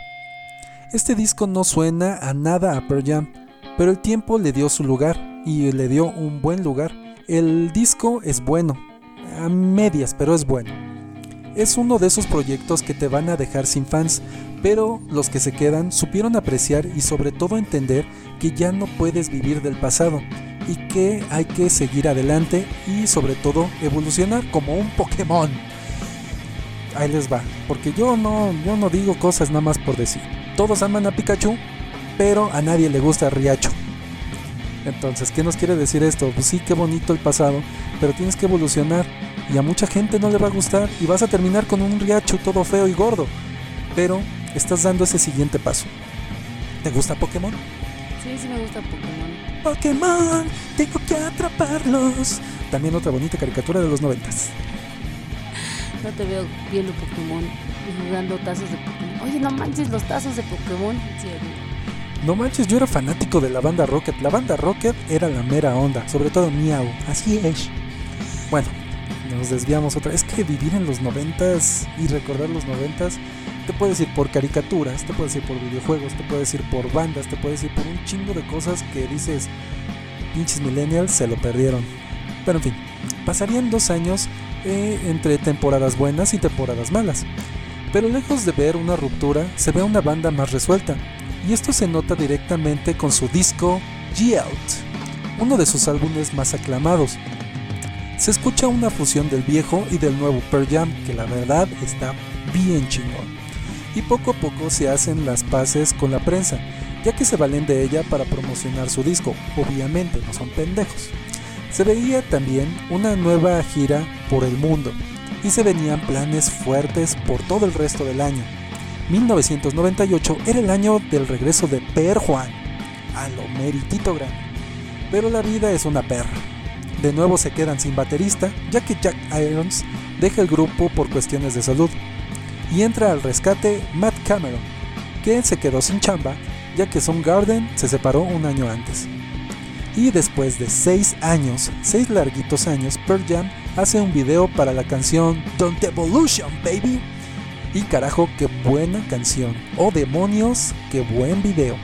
Este disco no suena a nada a Pearl Jam, pero el tiempo le dio su lugar y le dio un buen lugar. El disco es bueno, a medias, pero es bueno. Es uno de esos proyectos que te van a dejar sin fans, pero los que se quedan supieron apreciar y sobre todo entender que ya no puedes vivir del pasado y que hay que seguir adelante y sobre todo evolucionar como un Pokémon. Ahí les va, porque yo no, yo no digo cosas nada más por decir. Todos aman a Pikachu, pero a nadie le gusta Riacho. Entonces, ¿qué nos quiere decir esto? Pues sí, qué bonito el pasado, pero tienes que evolucionar y a mucha gente no le va a gustar y vas a terminar con un Riacho todo feo y gordo. Pero estás dando ese siguiente paso. ¿Te gusta Pokémon? Sí, sí me gusta Pokémon. Pokémon, tengo que atraparlos. También otra bonita caricatura de los noventas. No te veo viendo Pokémon y jugando tazos de Pokémon. Oye, no manches los tazos de Pokémon. Sí, No manches, yo era fanático de la banda Rocket. La banda Rocket era la mera onda, sobre todo Miau. Así es. Bueno, nos desviamos otra. Es que vivir en los noventas y recordar los noventas, te puedes ir por caricaturas, te puedes ir por videojuegos, te puedes ir por bandas, te puedes ir por un chingo de cosas que dices, pinches millennials se lo perdieron. Pero en fin, pasarían dos años eh, entre temporadas buenas y temporadas malas. Pero lejos de ver una ruptura, se ve una banda más resuelta. Y esto se nota directamente con su disco G-Out, uno de sus álbumes más aclamados. Se escucha una fusión del viejo y del nuevo Pearl Jam, que la verdad está bien chingón. Y poco a poco se hacen las paces con la prensa, ya que se valen de ella para promocionar su disco, obviamente no son pendejos. Se veía también una nueva gira por el mundo y se venían planes fuertes por todo el resto del año. 1998 era el año del regreso de Per Juan, a lo meritito grande. Pero la vida es una perra. De nuevo se quedan sin baterista, ya que Jack Irons deja el grupo por cuestiones de salud. Y entra al rescate Matt Cameron, que se quedó sin chamba, ya que Garden se separó un año antes. Y después de 6 años, 6 larguitos años, Pearl Jam hace un video para la canción Don't Evolution, baby. Y carajo, qué buena canción. Oh demonios, qué buen video.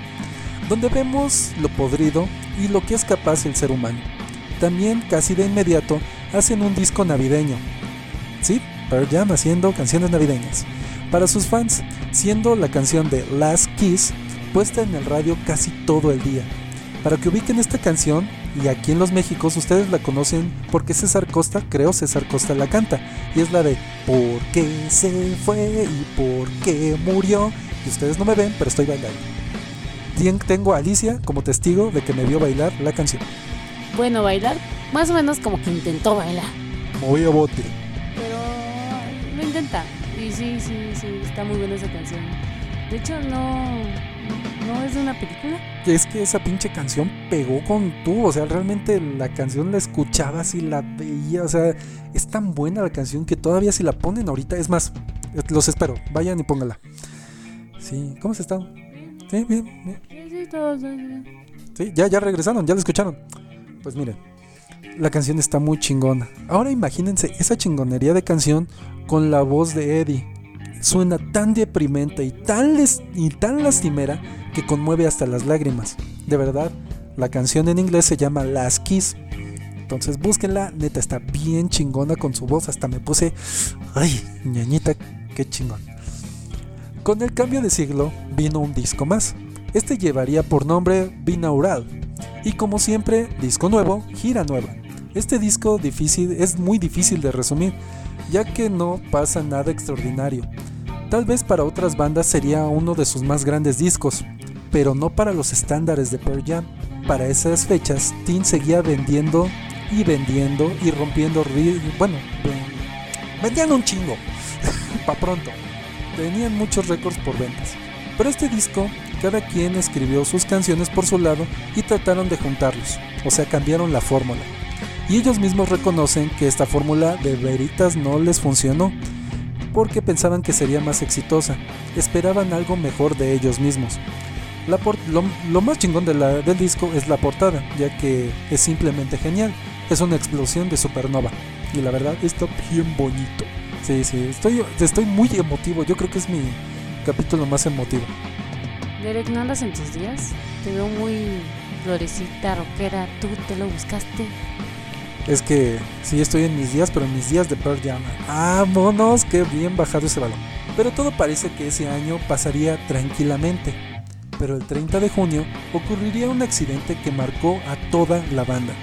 Donde vemos lo podrido y lo que es capaz el ser humano. También, casi de inmediato, hacen un disco navideño. Sí, Pearl Jam haciendo canciones navideñas. Para sus fans, siendo la canción de Last Kiss puesta en el radio casi todo el día para que ubiquen esta canción, y aquí en los Méxicos ustedes la conocen porque César Costa, creo César Costa la canta, y es la de ¿Por qué se fue y por qué murió? Y ustedes no me ven, pero estoy bailando. Tengo a Alicia como testigo de que me vio bailar la canción. Bueno, bailar, más o menos como que intentó bailar. Muy a bote. Sí, sí, sí, está muy buena esa canción. De hecho, no, ¿No es de una película? Es que esa pinche canción pegó con tú, o sea, realmente la canción la escuchabas y la veía, o sea, es tan buena la canción que todavía si la ponen ahorita, es más, los espero, vayan y póngala. Sí, ¿cómo se están? Sí, bien, bien. Sí, todos bien. Sí, ya, ya regresaron, ya la escucharon. Pues miren, la canción está muy chingona. Ahora imagínense esa chingonería de canción con la voz de Eddie suena tan deprimente y tan, y tan lastimera que conmueve hasta las lágrimas. De verdad, la canción en inglés se llama Last Kiss. Entonces búsquenla, neta está bien chingona con su voz, hasta me puse, ay, ñañita, qué chingón. Con el cambio de siglo vino un disco más. Este llevaría por nombre Binaural. Y como siempre, disco nuevo, gira nueva. Este disco difícil es muy difícil de resumir, ya que no pasa nada extraordinario. Tal vez para otras bandas sería uno de sus más grandes discos, pero no para los estándares de Pearl Jam. Para esas fechas, Teen seguía vendiendo y vendiendo y rompiendo, bueno, vendían un chingo, [laughs] pa' pronto. Tenían muchos récords por ventas. Pero este disco, cada quien escribió sus canciones por su lado y trataron de juntarlos, o sea, cambiaron la fórmula. Y ellos mismos reconocen que esta fórmula de veritas no les funcionó, porque pensaban que sería más exitosa, esperaban algo mejor de ellos mismos. lo, más chingón del disco es la portada, ya que es simplemente genial, es una explosión de supernova, y la verdad está bien bonito. Sí, sí, estoy, estoy muy emotivo, yo creo que es mi capítulo más emotivo. Derek, ¿no andas en tus días? Te veo muy florecita, rockera, tú te lo buscaste. Es que sí estoy en mis días, pero en mis días de Pearl Jam. ¡Vámonos! ¡Qué bien bajado ese balón! Pero todo parece que ese año pasaría tranquilamente. Pero el 30 de junio ocurriría un accidente que marcó a toda la banda.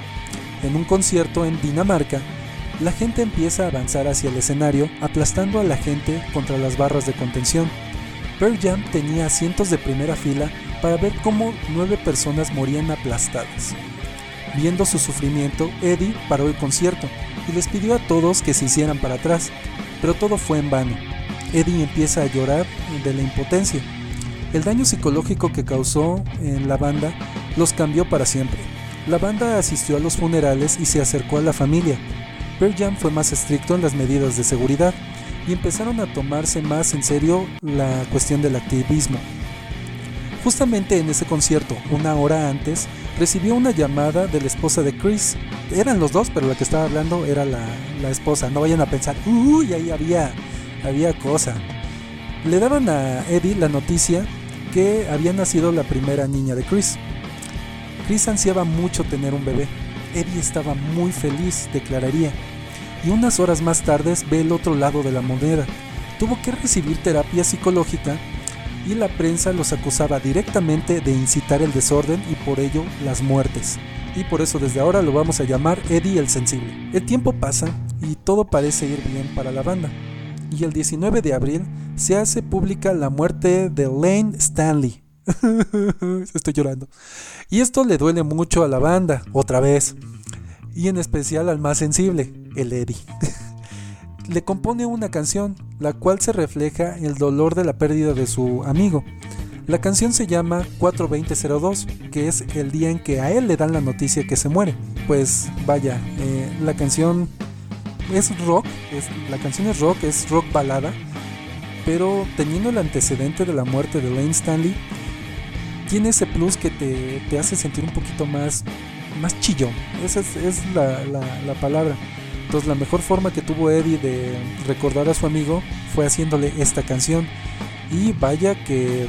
En un concierto en Dinamarca, la gente empieza a avanzar hacia el escenario aplastando a la gente contra las barras de contención. Pearl Jam tenía asientos de primera fila para ver cómo nueve personas morían aplastadas. Viendo su sufrimiento, Eddie paró el concierto y les pidió a todos que se hicieran para atrás, pero todo fue en vano. Eddie empieza a llorar de la impotencia. El daño psicológico que causó en la banda los cambió para siempre. La banda asistió a los funerales y se acercó a la familia. Pearl Jam fue más estricto en las medidas de seguridad y empezaron a tomarse más en serio la cuestión del activismo. Justamente en ese concierto, una hora antes, recibió una llamada de la esposa de Chris. Eran los dos, pero la que estaba hablando era la, esposa. No vayan a pensar, uy, ahí había, había cosa. Le daban a Eddie la noticia que había nacido la primera niña de Chris. Chris ansiaba mucho tener un bebé. Eddie estaba muy feliz, declararía. Y unas horas más tarde ve el otro lado de la moneda. Tuvo que recibir terapia psicológica y la prensa los acusaba directamente de incitar el desorden y por ello las muertes. Y por eso desde ahora lo vamos a llamar Eddie el Sensible. El tiempo pasa y todo parece ir bien para la banda. Y el 19 de abril se hace pública la muerte de Lane Stanley. [laughs] Estoy llorando. Y esto le duele mucho a la banda, otra vez. Y en especial al más sensible, el Eddie. [laughs] le compone una canción, la cual se refleja el dolor de la pérdida de su amigo. La canción se llama 42002, que es el día en que a él le dan la noticia que se muere. Pues vaya, eh, la canción es rock, es, la canción es rock, es rock balada, pero teniendo el antecedente de la muerte de Lane Stanley, tiene ese plus que te, hace sentir un poquito más, más chillón. Esa es, la, la palabra. Entonces la mejor forma que tuvo Eddie de recordar a su amigo fue haciéndole esta canción. Y vaya que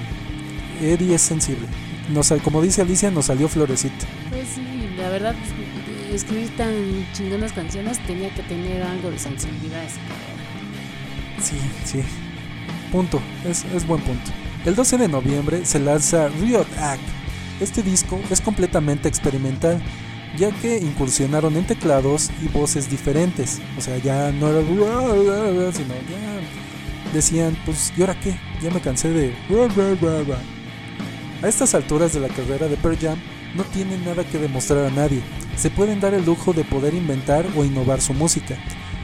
Eddie es sensible. Nos, como dice Alicia, nos salió florecito. Pues sí, la verdad, escribir tan chingonas canciones tenía que tener algo de sensibilidad Sí, sí. Punto. Es, es buen punto. El 12 de noviembre se lanza Riot Act. Este disco es completamente experimental ya que incursionaron en teclados y voces diferentes. O sea, ya no era sino ya decían, pues, ¿y ahora qué? Ya me cansé de... A estas alturas de la carrera de Pearl Jam no tienen nada que demostrar a nadie. Se pueden dar el lujo de poder inventar o innovar su música.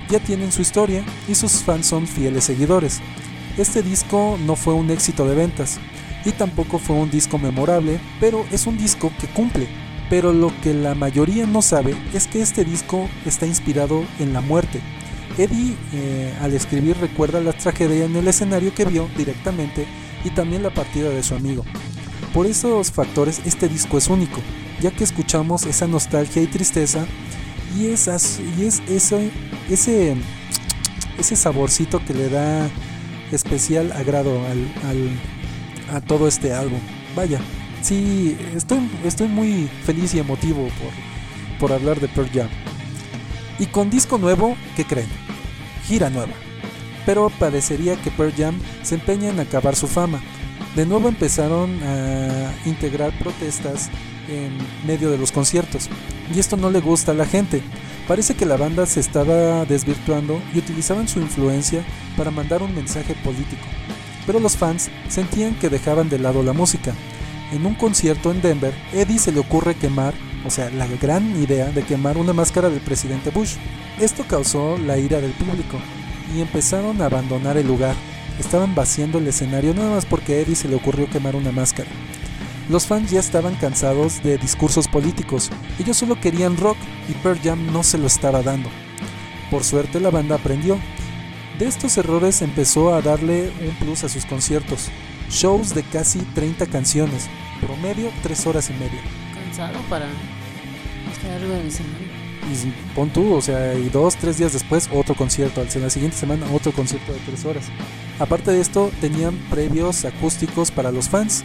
Ya tienen su historia y sus fans son fieles seguidores. Este disco no fue un éxito de ventas y tampoco fue un disco memorable, pero es un disco que cumple pero lo que la mayoría no sabe es que este disco está inspirado en la muerte. Eddie eh, al escribir recuerda la tragedia en el escenario que vio directamente y también la partida de su amigo. Por esos factores este disco es único, ya que escuchamos esa nostalgia y tristeza y, esas, y es ese, ese, ese saborcito que le da especial agrado a todo este álbum. Vaya, sí, estoy, estoy muy feliz y emotivo por, por hablar de Pearl Jam. Y con disco nuevo, ¿qué creen? Gira nueva. Pero parecería que Pearl Jam se empeña en acabar su fama. De nuevo empezaron a integrar protestas en medio de los conciertos. Y esto no le gusta a la gente. Parece que la banda se estaba desvirtuando y utilizaban su influencia para mandar un mensaje político. Pero los fans sentían que dejaban de lado la música en un concierto en Denver, Eddie se le ocurre quemar, o sea, la gran idea de quemar una máscara del presidente Bush. Esto causó la ira del público y empezaron a abandonar el lugar. Estaban vaciando el escenario nada más porque Eddie se le ocurrió quemar una máscara. Los fans ya estaban cansados de discursos políticos, ellos solo querían rock y Pearl Jam no se lo estaba dando. Por suerte la banda aprendió. De estos errores empezó a darle un plus a sus conciertos, shows de casi 30 canciones, promedio 3 horas y media. Cansado para estar algo escenario. Y pon tú, o sea, y dos, tres días después otro concierto, la siguiente semana otro concierto de 3 horas. Aparte de esto, tenían previos acústicos para los fans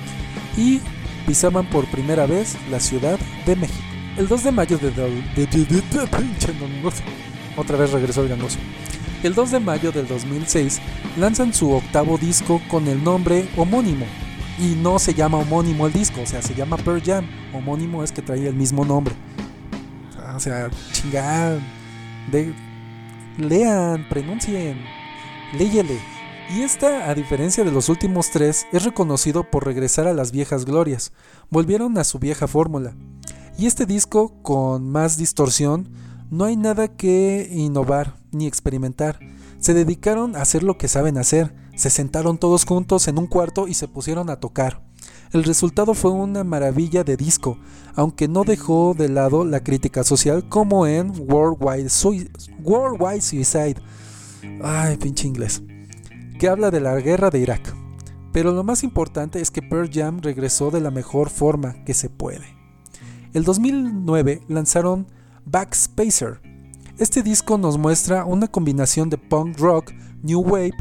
y pisaban por primera vez la Ciudad de México. El 2 de mayo de... Otra vez regresó el gangoso. El 2 de mayo del 2006 lanzan su octavo disco con el nombre homónimo. Y no se llama homónimo el disco, o sea, se llama Pearl Jam. Homónimo es que trae el mismo nombre. O sea, chingada. Lean, pronuncien, léyele. Y esta, a diferencia de los últimos tres, es reconocido por regresar a las viejas glorias. Volvieron a su vieja fórmula. Y este disco, con más distorsión, no hay nada que innovar ni experimentar. Se dedicaron a hacer lo que saben hacer. Se sentaron todos juntos en un cuarto y se pusieron a tocar. El resultado fue una maravilla de disco, aunque no dejó de lado la crítica social como en Worldwide, Suicide. Ay, pinche inglés que habla de la guerra de Irak. Pero lo más importante es que Pearl Jam regresó de la mejor forma que se puede. El 2009 lanzaron Backspacer. Este disco nos muestra una combinación de punk rock, new wave,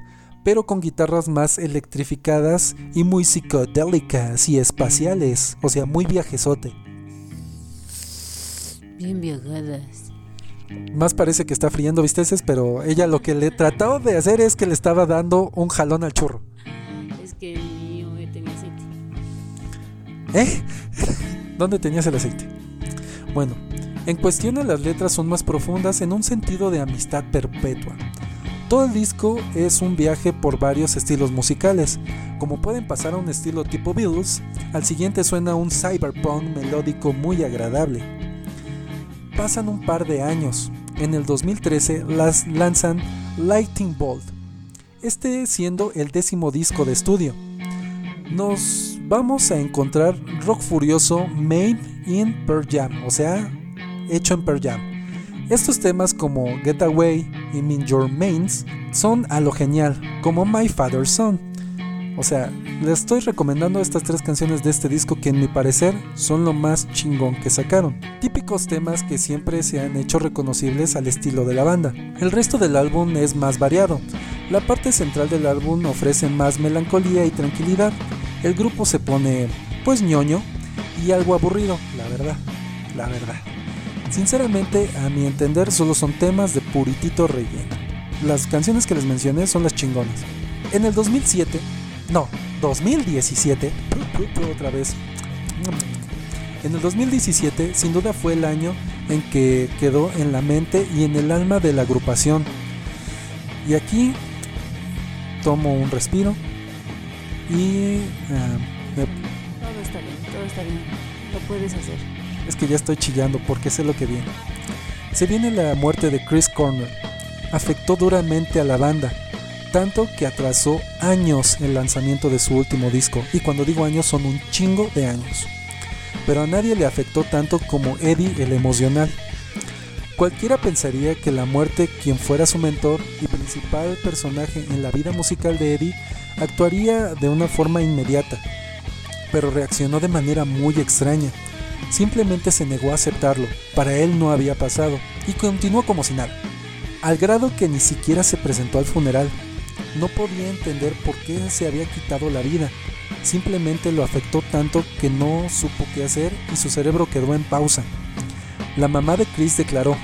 pero con guitarras más electrificadas y muy psicodélicas y espaciales, o sea, muy viajesote. Bien viajadas. Más parece que está friendo bisteces, pero ella lo que le trató de hacer es que le estaba dando un jalón al churro. Es que el mío tenía aceite. ¿Eh? [laughs] ¿Dónde tenías el aceite? Bueno, en cuestión las letras son más profundas en un sentido de amistad perpetua. Todo el disco es un viaje por varios estilos musicales. Como pueden pasar a un estilo tipo Beatles, al siguiente suena un cyberpunk melódico muy agradable Pasan un par de años. En el 2013 las lanzan Lighting Bolt, este siendo el décimo disco de estudio. Nos vamos a encontrar rock furioso made in Pearl Jam, o sea, hecho en Pearl Jam. Estos temas como Get Away y Mean Your Mains son a lo genial, como My Father's Son. O sea, les estoy recomendando estas tres canciones de este disco que en mi parecer son lo más chingón que sacaron. Típicos temas que siempre se han hecho reconocibles al estilo de la banda. El resto del álbum es más variado. La parte central del álbum ofrece más melancolía y tranquilidad. El grupo se pone pues ñoño y algo aburrido, la verdad, la verdad. Sinceramente, a mi entender, solo son temas de puritito relleno. Las canciones que les mencioné son las chingonas. En el 2007, no, 2017, otra vez. En el 2017, sin duda fue el año en que quedó en la mente y en el alma de la agrupación. Y aquí tomo un respiro y... Ah, todo está bien, todo está bien. Lo puedes hacer. Es que ya estoy chillando porque sé lo que viene. Se viene la muerte de Chris Cornell. Afectó duramente a la banda tanto que atrasó años el lanzamiento de su último disco, y cuando digo años son un chingo de años. Pero a nadie le afectó tanto como Eddie el emocional. Cualquiera pensaría que la muerte, quien fuera su mentor y principal personaje en la vida musical de Eddie, actuaría de una forma inmediata, pero reaccionó de manera muy extraña. Simplemente se negó a aceptarlo, para él no había pasado, y continuó como si nada, al grado que ni siquiera se presentó al funeral, no podía entender por qué se había quitado la vida. Simplemente lo afectó tanto que no supo qué hacer y su cerebro quedó en pausa. La mamá de Chris declaró,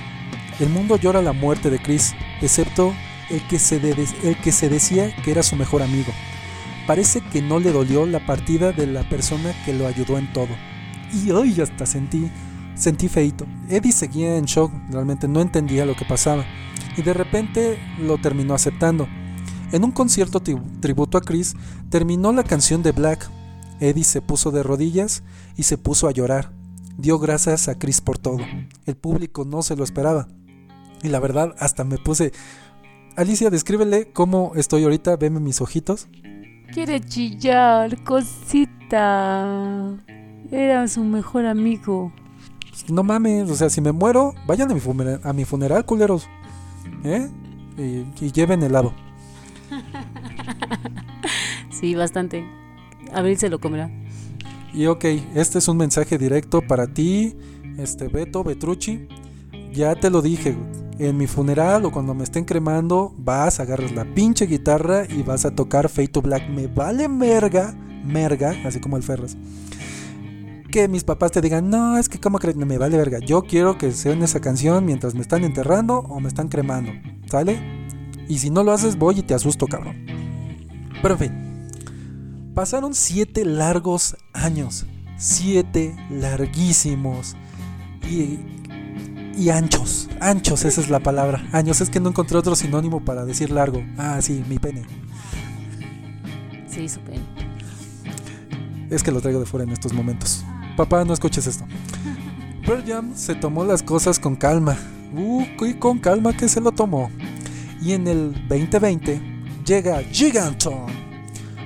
el mundo llora la muerte de Chris, excepto el que, se el que se decía que era su mejor amigo. Parece que no le dolió la partida de la persona que lo ayudó en todo. Y hoy hasta sentí, sentí feito. Eddie seguía en shock, realmente no entendía lo que pasaba. Y de repente lo terminó aceptando. En un concierto tributo a Chris, terminó la canción de Black. Eddie se puso de rodillas y se puso a llorar. Dio gracias a Chris por todo. El público no se lo esperaba. Y la verdad, hasta me puse... Alicia, descríbele cómo estoy ahorita, veme mis ojitos. Quiere chillar, cosita. Era su mejor amigo. No mames, o sea, si me muero, vayan a mi, funeral, a mi funeral, culeros. ¿Eh? Y, y lleven helado. [laughs] sí, bastante. Abril se lo comerá. Y ok, este es un mensaje directo para ti, este Beto Betrucci. Ya te lo dije, en mi funeral o cuando me estén cremando, vas, agarras la pinche guitarra y vas a tocar Fade to Black. Me vale merga, merga, así como el Ferras. Que mis papás te digan, no, es que como crees, me vale verga. Yo quiero que sean esa canción mientras me están enterrando o me están cremando. ¿Sale? Y si no lo haces, voy y te asusto, cabrón. Pero en fin. Pasaron siete largos años. Siete larguísimos. Y y anchos. Anchos, esa es la palabra. Años, es que no encontré otro sinónimo para decir largo. Ah, sí, mi pene. Sí, su pene. Es que lo traigo de fuera en estos momentos. Papá, no escuches esto. Pearl Jam se tomó las cosas con calma. Uh, y con calma que se lo tomó. Y en el 2020 llega Giganton.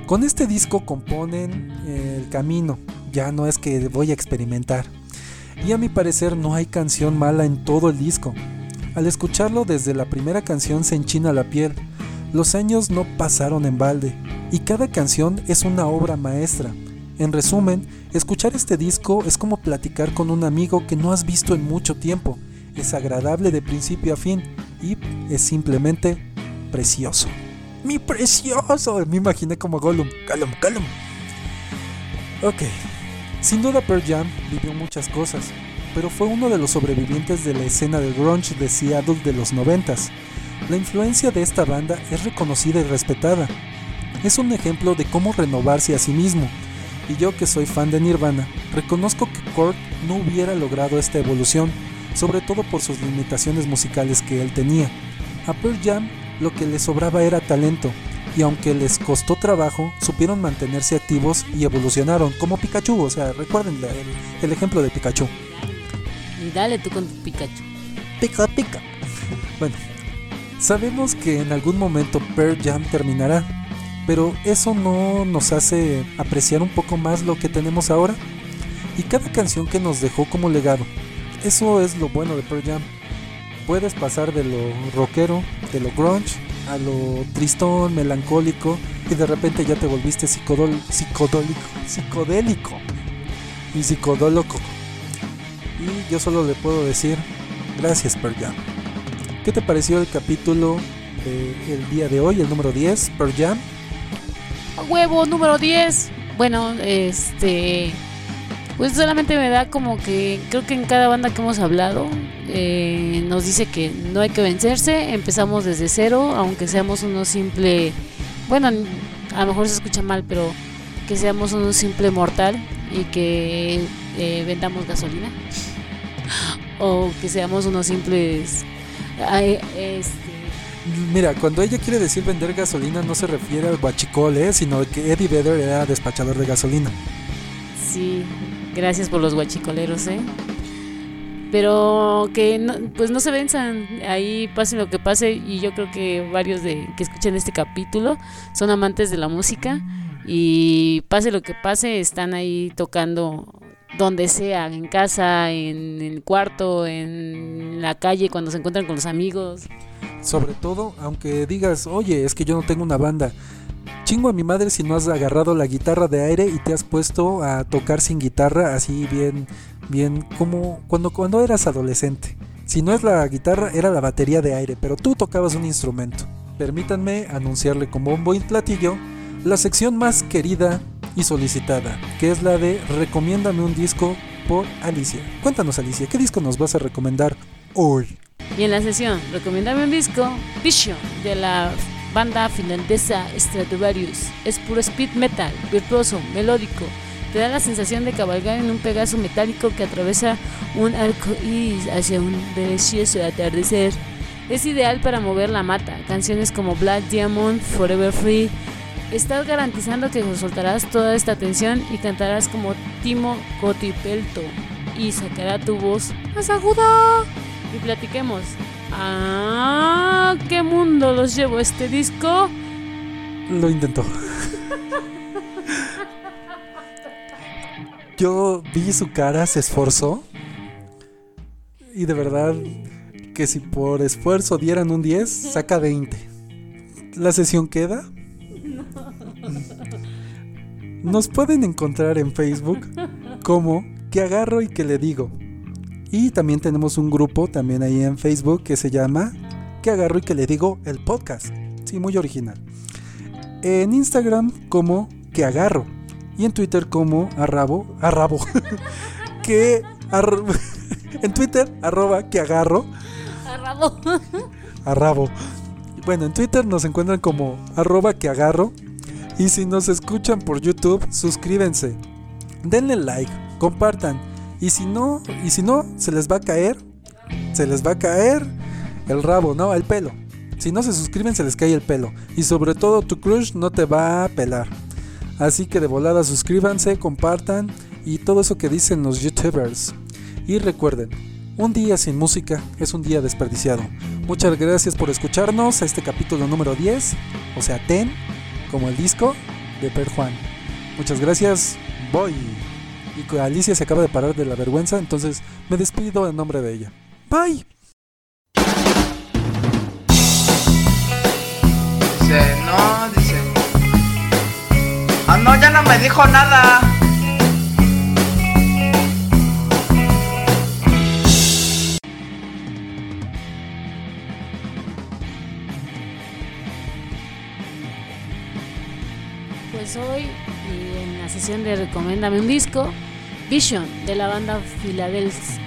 Con este disco componen el camino. Ya no es que voy a experimentar y a mi parecer no hay canción mala en todo el disco. Al escucharlo desde la primera canción se enchina la piel. Los años no pasaron en balde y cada canción es una obra maestra. En resumen, escuchar este disco es como platicar con un amigo que no has visto en mucho tiempo. Es agradable de principio a fin y es simplemente precioso. ¡Mi precioso! Me imaginé como Gollum. Gollum, Gollum. Ok, sin duda Pearl Jam vivió muchas cosas, pero fue uno de los sobrevivientes de la escena del grunge de Seattle de los 90 La influencia de esta banda es reconocida y respetada. Es un ejemplo de cómo renovarse a sí mismo, y yo que soy fan de Nirvana, reconozco que Kurt no hubiera logrado esta evolución, sobre todo por sus limitaciones musicales que él tenía. A Pearl Jam lo que le sobraba era talento, y aunque les costó trabajo, supieron mantenerse activos y evolucionaron, como Pikachu, o sea, recuerden el, ejemplo de Pikachu. Dale tú con Pikachu. Pica, pica. Bueno, sabemos que en algún momento Pearl Jam terminará, pero eso no nos hace apreciar un poco más lo que tenemos ahora y cada canción que nos dejó como legado. Eso es lo bueno de Pearl Jam. Puedes pasar de lo rockero, de lo grunge, a lo tristón, melancólico, y de repente ya te volviste psicodol, psicodólico, psicodélico y psicodóloco. Y yo solo le puedo decir, gracias Pearl Jam. ¿Qué te pareció el capítulo del día de hoy, el número 10, Pearl Jam? Huevo, número 10. Bueno, este pues solamente me da como que creo que en cada banda que hemos hablado eh, nos dice que no hay que vencerse, empezamos desde cero, aunque seamos uno simple, bueno, a lo mejor se escucha mal, pero que seamos uno simple mortal y que eh, vendamos gasolina [gasps] o que seamos unos simples este, Mira, cuando ella quiere decir vender gasolina no se refiere al guachicol, ¿eh? sino que Eddie Vedder era despachador de gasolina. Sí, Gracias por los guachicoleros, ¿eh? Pero que no, pues no se venzan, ahí pase lo que pase y yo creo que varios de que escuchen este capítulo son amantes de la música y pase lo que pase están ahí tocando donde sea, en casa, en el cuarto, en la calle, cuando se encuentran con los amigos. Sobre todo, aunque digas, oye, es que yo no tengo una banda, Chingo a mi madre si no has agarrado la guitarra de aire y te has puesto a tocar sin guitarra así bien, bien como cuando, cuando eras adolescente. Si no es la guitarra, era la batería de aire, pero tú tocabas un instrumento. Permítanme anunciarle con bombo y platillo la sección más querida y solicitada, que es la de Recomiéndame un disco por Alicia. Cuéntanos Alicia, ¿qué disco nos vas a recomendar hoy? Y en la sesión, recomiéndame un disco, Vision, de la banda finlandesa Stratovarius. Es puro speed metal, virtuoso, melódico. Te da la sensación de cabalgar en un pegaso metálico que atraviesa un arco iris hacia un delicioso atardecer. Es ideal para mover la mata. Canciones como Black Diamond, Forever Free, Estás garantizando que soltarás toda esta atención y cantarás como Timo Cotipelto y sacará tu voz más aguda. Y platiquemos. ¿A qué mundo los llevo este disco? Lo intentó. Yo vi su cara, se esforzó. Y de verdad que si por esfuerzo dieran un 10, saca 20. ¿La sesión queda? Nos pueden encontrar en Facebook como que agarro y que le digo. Y también tenemos un grupo también ahí en Facebook que se llama que agarro y que le digo el podcast. Sí, muy original. En Instagram como que agarro y en Twitter como arrabo, arrabo. [laughs] que [laughs] en Twitter arroba que agarro. Arrabo. [laughs] Arrabo. Bueno, en Twitter nos encuentran como arroba que agarro. Y si nos escuchan por YouTube, suscríbense. Denle like, compartan. Y si no, y si no, se les va a caer. Se les va a caer el rabo, no, el pelo. Si no se suscriben, se les cae el pelo. Y sobre todo, tu crush no te va a pelar. Así que de volada suscríbanse, compartan y todo eso que dicen los youtubers. Y recuerden, un día sin música es un día desperdiciado. Muchas gracias por escucharnos a este capítulo número 10, o sea, TEN, como el disco de Per Juan. Muchas gracias, voy. Y Alicia se acaba de parar de la vergüenza, entonces me despido en nombre de ella. Bye. Dice, no, dice. Ah, no, ya no me dijo nada. Pues hoy, la sesión de Recomiéndame un disco, Vision, de la banda Filadelfia.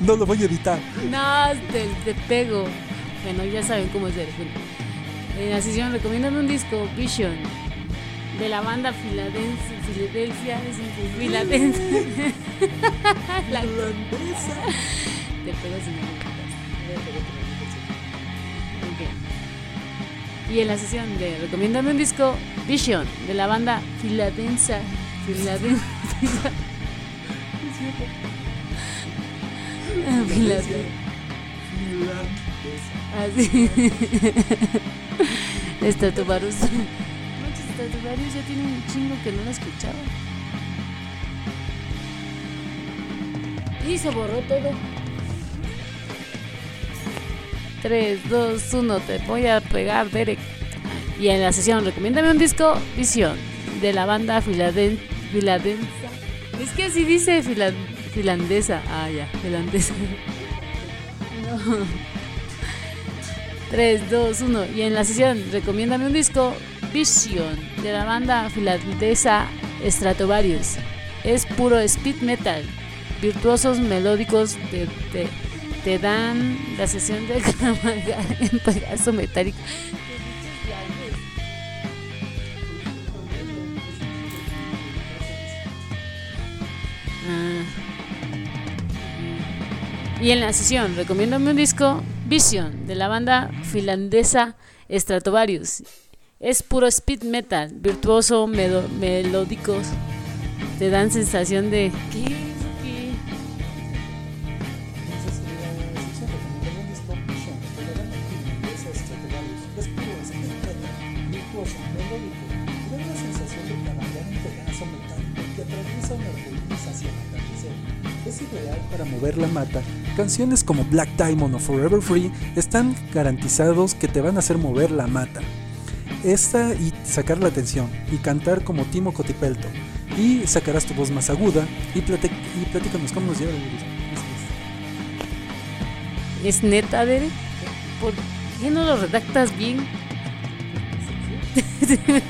No lo voy a editar. No, te, te pego. Bueno, ya saben cómo es. Bueno, en la sesión Recomiéndame un disco, Vision, de la banda Filadelfia. Filadelfia, es Filadelfia. La [laughs] [laughs] Te pego sin Y en la sesión de Recomiéndame un disco, Vision, de la banda. Filadelfia. Ah, [laughs] Filadelfia. Así. Estatubarus. Manches, Estatubarus ya tiene un chingo que no lo escuchaba. Y se borró todo. 3, 2, 1, te voy a pegar, Derek. Y en la sesión, recomiéndame un disco, Visión, de la banda Filaden. Es que así dice fila. Ah, ya, finlandesa. [laughs] No. 3, 2, 1. Y en la sesión, recomiéndame un disco, Vision, de la banda finlandesa Stratovarius. Es puro speed metal. Virtuosos melódicos te, te, te dan la sesión de Kramaga en Pegaso metálico. Ah. Y en la sesión, recomiéndame un disco, Vision, de la banda finlandesa Stratovarius. Es puro speed metal, virtuoso, melódicos. Te dan sensación de. Mover la mata. Canciones como Black Diamond o Forever Free están garantizados que te van a hacer mover la mata. Esta y sacar la atención y cantar como Timo Cotipelto. Y sacarás tu voz más aguda y, plati- y platícanos cómo nos lleva el. ¿Es neta, Derek? ¿Por qué no lo redactas bien? [laughs] Pero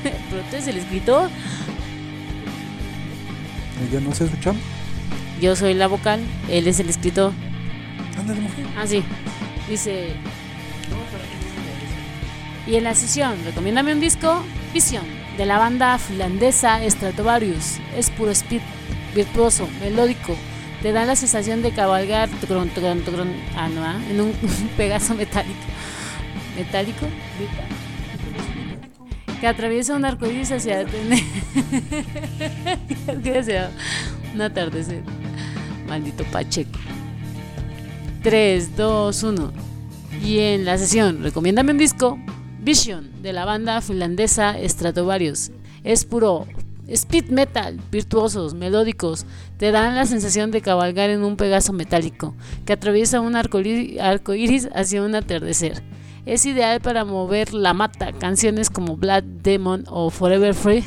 tú eres el escritor. Ya no se escuchamos. Yo soy la vocal, él es el escritor. Ándale, mujer. Ah, sí. Dice. Y en la sesión, recomiéndame un disco, Visión, de la banda finlandesa Stratovarius. Es puro speed, virtuoso, melódico. Te da la sensación de cabalgar tucrón, tucrón, tucrón, ah, no, ah, en un [laughs] pegaso metálico. metálico que atraviesa un arco iris hacia, hacia [laughs] un atardecer. Maldito Pacheco. 3, 2, 1. Y en la sesión, recomiéndame un disco. Vision, de la banda finlandesa Stratovarius. Es puro speed metal, virtuosos, melódicos, te dan la sensación de cabalgar en un pegaso metálico que atraviesa un arco iris hacia un atardecer. Es ideal para mover la mata. Canciones como Blood Demon o Forever Free